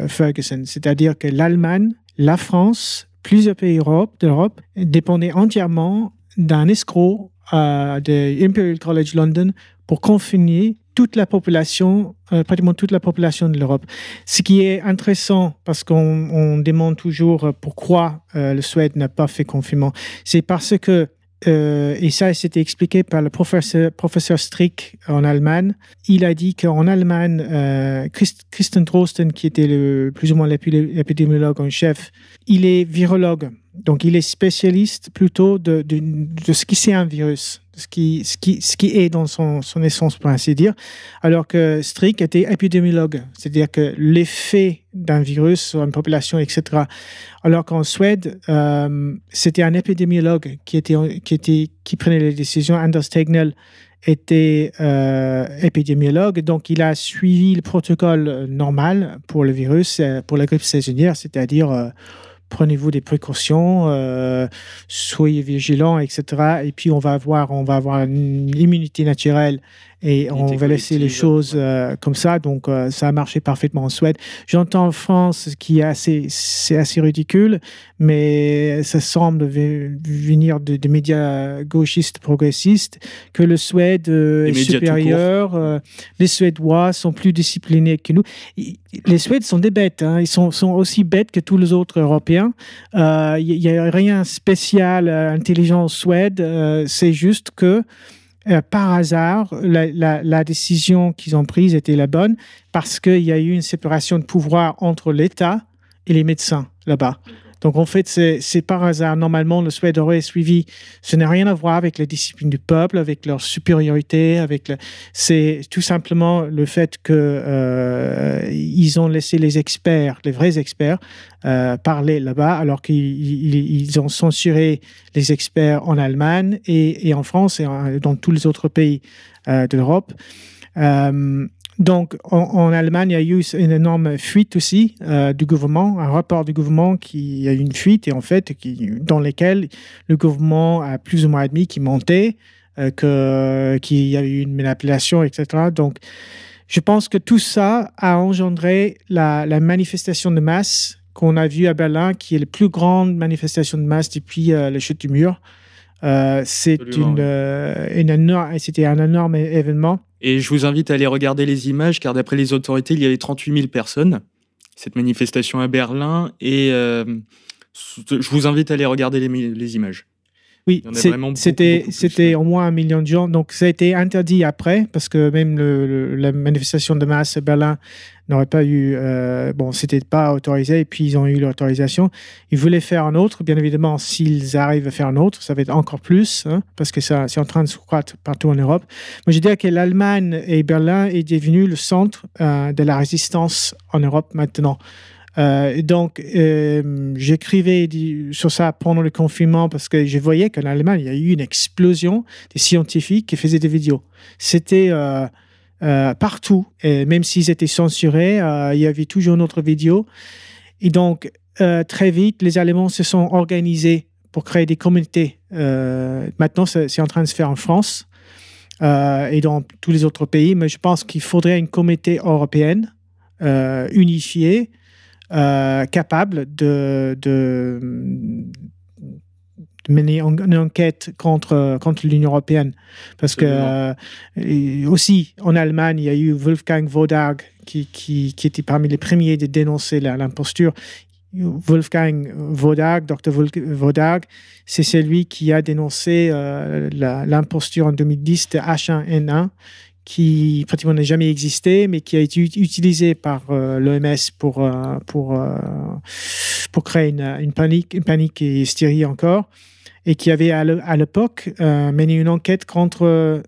D: Ferguson. C'est-à-dire que l'Allemagne, la France, plusieurs pays d'Europe dépendaient entièrement d'un escroc de Imperial College London pour confiner toute la population, euh, pratiquement toute la population de l'Europe. Ce qui est intéressant, parce qu'on demande toujours pourquoi euh, le Suède n'a pas fait confinement, c'est parce que, euh, et ça c'était expliqué par le professeur, Strick en Allemagne, il a dit qu'en Allemagne, Christ, Christian Drosten, qui était le, plus ou moins l'épidémiologue en chef, il est virologue. Donc, il est spécialiste plutôt de, de, de ce qui c'est un virus ce qui, est dans son, essence, pour ainsi dire, alors que Strick était épidémiologue, c'est-à-dire que l'effet d'un virus sur une population, etc. Alors qu'en Suède, euh, c'était un épidémiologue qui prenait les décisions. Anders Tegnell était euh, épidémiologue, donc il a suivi le protocole normal pour le virus, euh, pour la grippe saisonnière, c'est-à-dire prenez-vous des précautions, euh, soyez vigilants, etc. Et puis on va avoir, on va avoir une naturelle et on va laisser les choses euh, comme ça. Donc, euh, ça a marché parfaitement en Suède. J'entends en France, ce qui est assez, c'est assez ridicule, mais ça semble venir de, des médias gauchistes progressistes que le Suède euh, est supérieur. les Suédois sont plus disciplinés que nous. Les Suèdes sont des bêtes. Hein. Ils sont, sont, aussi bêtes que tous les autres Européens. Il n'y a rien spécial, intelligent en Suède. c'est juste que euh, par hasard, la, décision qu'ils ont prise était la bonne parce qu'il y a eu une séparation de pouvoir entre l'État et les médecins là-bas. Donc en fait, c'est par hasard. Normalement, le Suède aurait suivi. Ce n'a rien à voir avec la discipline du peuple, avec leur supériorité, avec c'est tout simplement le fait que euh, ont laissé les experts, les vrais experts, euh, parler là-bas, alors qu'ils ont censuré les experts en Allemagne et, en France et dans tous les autres pays euh, l'Europe. Donc, en, Allemagne, il y a eu une énorme fuite aussi euh, du gouvernement, un rapport du gouvernement qui a eu une fuite et en fait, dans lequel le gouvernement a plus ou moins admis qu'il montait, euh, qu'il y a eu une manipulation, etc. Donc, je pense que tout ça a engendré la, manifestation de masse qu'on a vue à Berlin, qui est la plus grande manifestation de masse depuis euh, la chute du mur. C'est une, une c'était un énorme événement.
C: Et je vous invite à aller regarder les images, car d'après les autorités, il y avait 38 000 personnes, cette manifestation à Berlin, et euh, je vous invite à aller regarder les images.
D: Oui, c'était c'était au moins un million de gens. Donc ça a été interdit après parce que même le, la manifestation de masse à Berlin n'aurait pas eu euh, bon c'était pas autorisé et puis ils ont eu l'autorisation. Ils voulaient faire un autre, bien évidemment s'ils arrivent à faire un autre, ça va être encore plus hein, parce que ça c'est en train de se croître partout en Europe. Moi je dirais que l'Allemagne et Berlin est devenu le centre euh, de la résistance en Europe maintenant. Euh, donc, euh, j'écrivais sur ça pendant le confinement parce que je voyais qu'en Allemagne, il y a eu une explosion des scientifiques qui faisaient des vidéos. C'était euh, partout, même s'ils étaient censurés, il y avait toujours notre vidéo. Et donc, très vite, les Allemands se sont organisés pour créer des communautés. maintenant, c'est en train de se faire en France. et dans tous les autres pays, mais je pense qu'il faudrait une communauté européenne unifiée euh, capable de, de, mener une enquête contre, contre l'Union européenne. Parce que euh, aussi, en Allemagne, il y a eu Wolfgang Wodarg qui, qui, qui était parmi les premiers de dénoncer l'imposture. Wolfgang Wodarg, Dr. Wodarg, c'est celui qui a dénoncé euh, l'imposture en 2010 de H1N1 qui pratiquement n'a jamais existé, mais qui a été utilisé par euh, l'OMS pour, euh, pour, euh, pour créer une, panique, une panique et hystérie encore, et qui avait à l'époque mené une enquête contre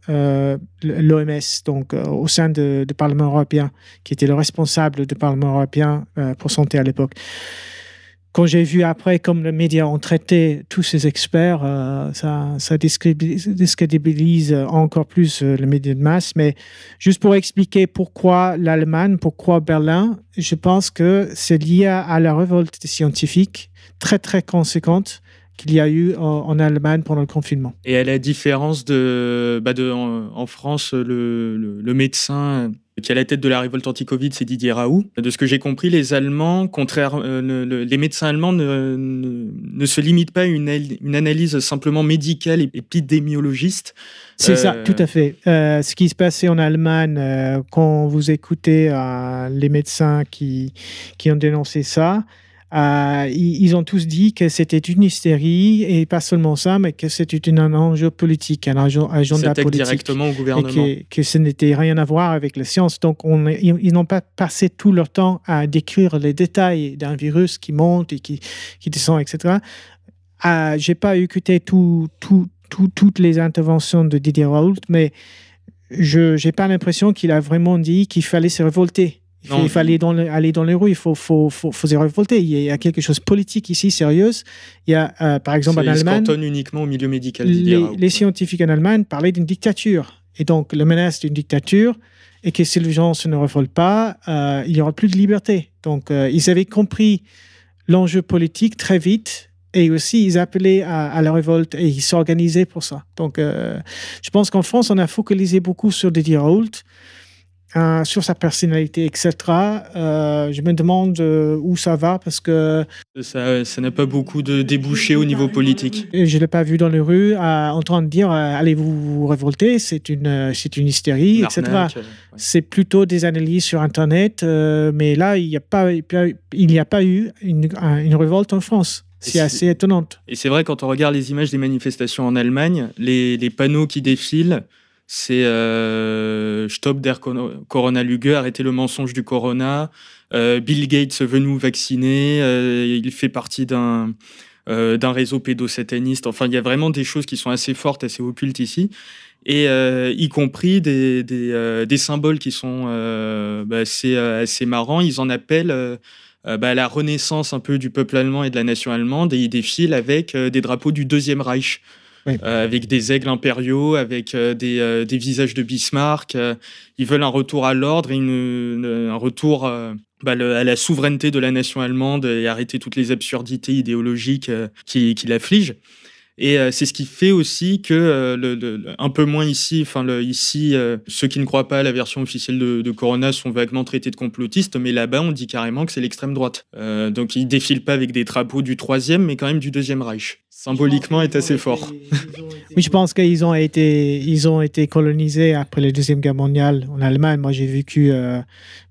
D: l'OMS, donc au sein du Parlement européen, qui était le responsable du Parlement européen pour santé à l'époque quand j'ai vu après comme les médias ont traité tous ces experts, euh, ça, ça discrédibilise encore plus euh, les médias de masse. Mais juste pour expliquer pourquoi l'Allemagne, pourquoi Berlin, je pense que c'est lié à la révolte scientifique très très conséquente qu'il y a eu en, Allemagne pendant le confinement.
C: Et à la différence de, bah en, France, le, médecin qui est à la tête de la révolte anti-Covid, c'est Didier Raoult. De ce que j'ai compris, les Allemands, contraire, euh, les médecins allemands ne, ne, se limitent pas à une, une, analyse simplement médicale et épidémiologiste.
D: C'est ça, euh, tout à fait. Euh, ce qui se passait en Allemagne, quand vous écoutez les médecins qui, qui ont dénoncé ça, euh, ils ont tous dit que c'était une hystérie et pas seulement ça, mais que c'était un enjeu politique, un agenda politique.
C: directement au gouvernement.
D: Et que, que ce n'était rien à voir avec la science. Donc, on, ils, n'ont pas passé tout leur temps à décrire les détails d'un virus qui monte et qui, qui descend, etc. Euh, J'ai pas écouté tout, tout, toutes les interventions de Didier Raoult, mais je n'ai pas l'impression qu'il a vraiment dit qu'il fallait se révolter il fallait dans aller dans les rues, il faut, faut, faut, faut se révolter. Il y a quelque chose de politique ici, sérieuse. Il y a, euh, par exemple, en Allemagne.
C: Il uniquement au milieu médical.
D: Les, scientifiques en Allemagne parlaient d'une dictature. Et donc, le menace d'une dictature, et que si les gens ne révoltent pas, euh, il n'y aura plus de liberté. Donc, euh, ils avaient compris l'enjeu politique très vite. Et aussi, ils appelaient à, la révolte et ils s'organisaient pour ça. Donc, je pense qu'en France, on a focalisé beaucoup sur Didier Raoult. Euh, sur sa personnalité, etc. Euh, je me demande euh, où ça va parce que...
C: Ça, ça n'a pas beaucoup de débouchés au niveau politique.
D: Je ne l'ai pas vu dans les rues en train de dire allez vous révolter, c'est une, c'est une hystérie, etc. C'est plutôt des analyses sur Internet, mais là, il n'y a, pas, il a pas eu une, une révolte en France. C'est assez étonnant.
C: Et c'est vrai, quand on regarde les images des manifestations en Allemagne, les, les panneaux qui défilent, c'est euh, Stop der Corona Lüge, arrêtez le mensonge du Corona, Bill Gates veut nous vacciner, il fait partie d'un d'un réseau pédosataniste. Enfin, il y a vraiment des choses qui sont assez fortes, assez occultes ici et euh, y compris des, des, euh, des, symboles qui sont euh, bah, assez, assez marrants. Ils en appellent bah, la renaissance un peu du peuple allemand et de la nation allemande et ils défilent avec des drapeaux du Deuxième Reich. Avec des aigles impériaux, avec des, des, visages de Bismarck. ils veulent un retour à l'ordre une, un retour bah, à la souveraineté de la nation allemande et arrêter toutes les absurdités idéologiques qui, qui l'affligent. Et euh, c'est ce qui fait aussi que, euh, le, un peu moins ici, enfin le, ici, euh, ceux qui ne croient pas à la version officielle de, de Corona sont vaguement traités de complotistes, mais là-bas, on dit carrément que c'est l'extrême droite. donc ils défilent pas avec des drapeaux du troisième, mais quand même du deuxième Reich symboliquement est assez fort.
D: Oui, je pense qu'ils ont été, ils ont été colonisés après la deuxième guerre mondiale en Allemagne. Moi, j'ai vécu, euh,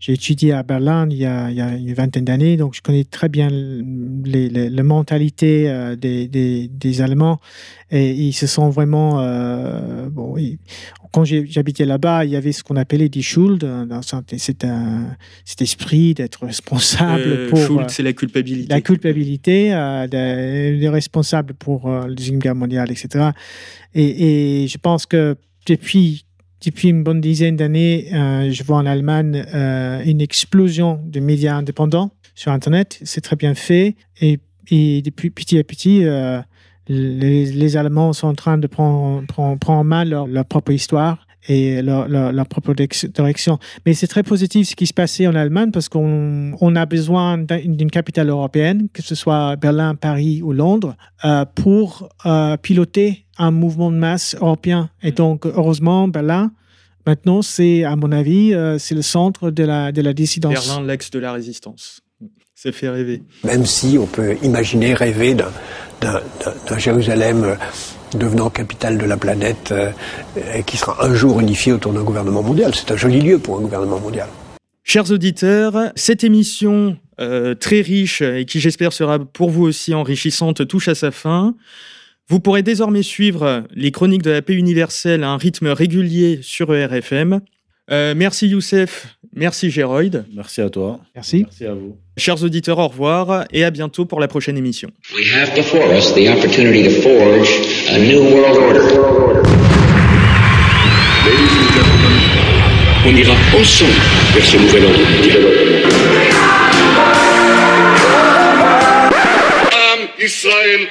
D: j'ai étudié à Berlin il y a, une vingtaine d'années, donc je connais très bien les, la mentalité euh, des, des, des, Allemands et ils se sont vraiment, euh, bon, quand j'habitais là-bas, il y avait ce qu'on appelait die Schuld. C'est un, cet esprit d'être responsable
C: euh,
D: pour.
C: Schuld, c'est la culpabilité.
D: La culpabilité euh, des responsables pour euh, la Deuxième Guerre mondiale, etc. Et, et, je pense que depuis, depuis une bonne dizaine d'années, euh, je vois en Allemagne euh, une explosion de médias indépendants sur Internet. C'est très bien fait. Et, et depuis petit à petit, les, les, Allemands sont en train de prendre, prendre, prendre en main leur, leur propre histoire et leur, leur, leur propre direction. Mais c'est très positif ce qui se passait en Allemagne parce qu'on on a besoin d'une capitale européenne, que ce soit Berlin, Paris ou Londres, euh, pour euh, piloter un mouvement de masse européen. Et donc, heureusement, Berlin, maintenant, c'est, à mon avis, euh, c'est le centre de la, de la dissidence.
C: Berlin, l'ex de la résistance. Ça fait rêver.
G: Même si on peut imaginer rêver d'un d'un Jérusalem euh, devenant capitale de la planète euh, et qui sera un jour unifié autour d'un gouvernement mondial. C'est un joli lieu pour un gouvernement mondial.
C: Chers auditeurs, cette émission euh, très riche et qui j'espère sera pour vous aussi enrichissante touche à sa fin. Vous pourrez désormais suivre les chroniques de la paix universelle à un rythme régulier sur ERFM. Euh, merci Youssef, merci Géroïde.
E: Merci à toi.
D: Merci.
E: Merci à vous.
C: Chers auditeurs, au revoir et à bientôt pour la prochaine émission.
A: We have before us the opportunity to forge a new world order.
B: Ladies and gentlemen, on ira ensemble vers ce nouvel ordre mondial. Am Israël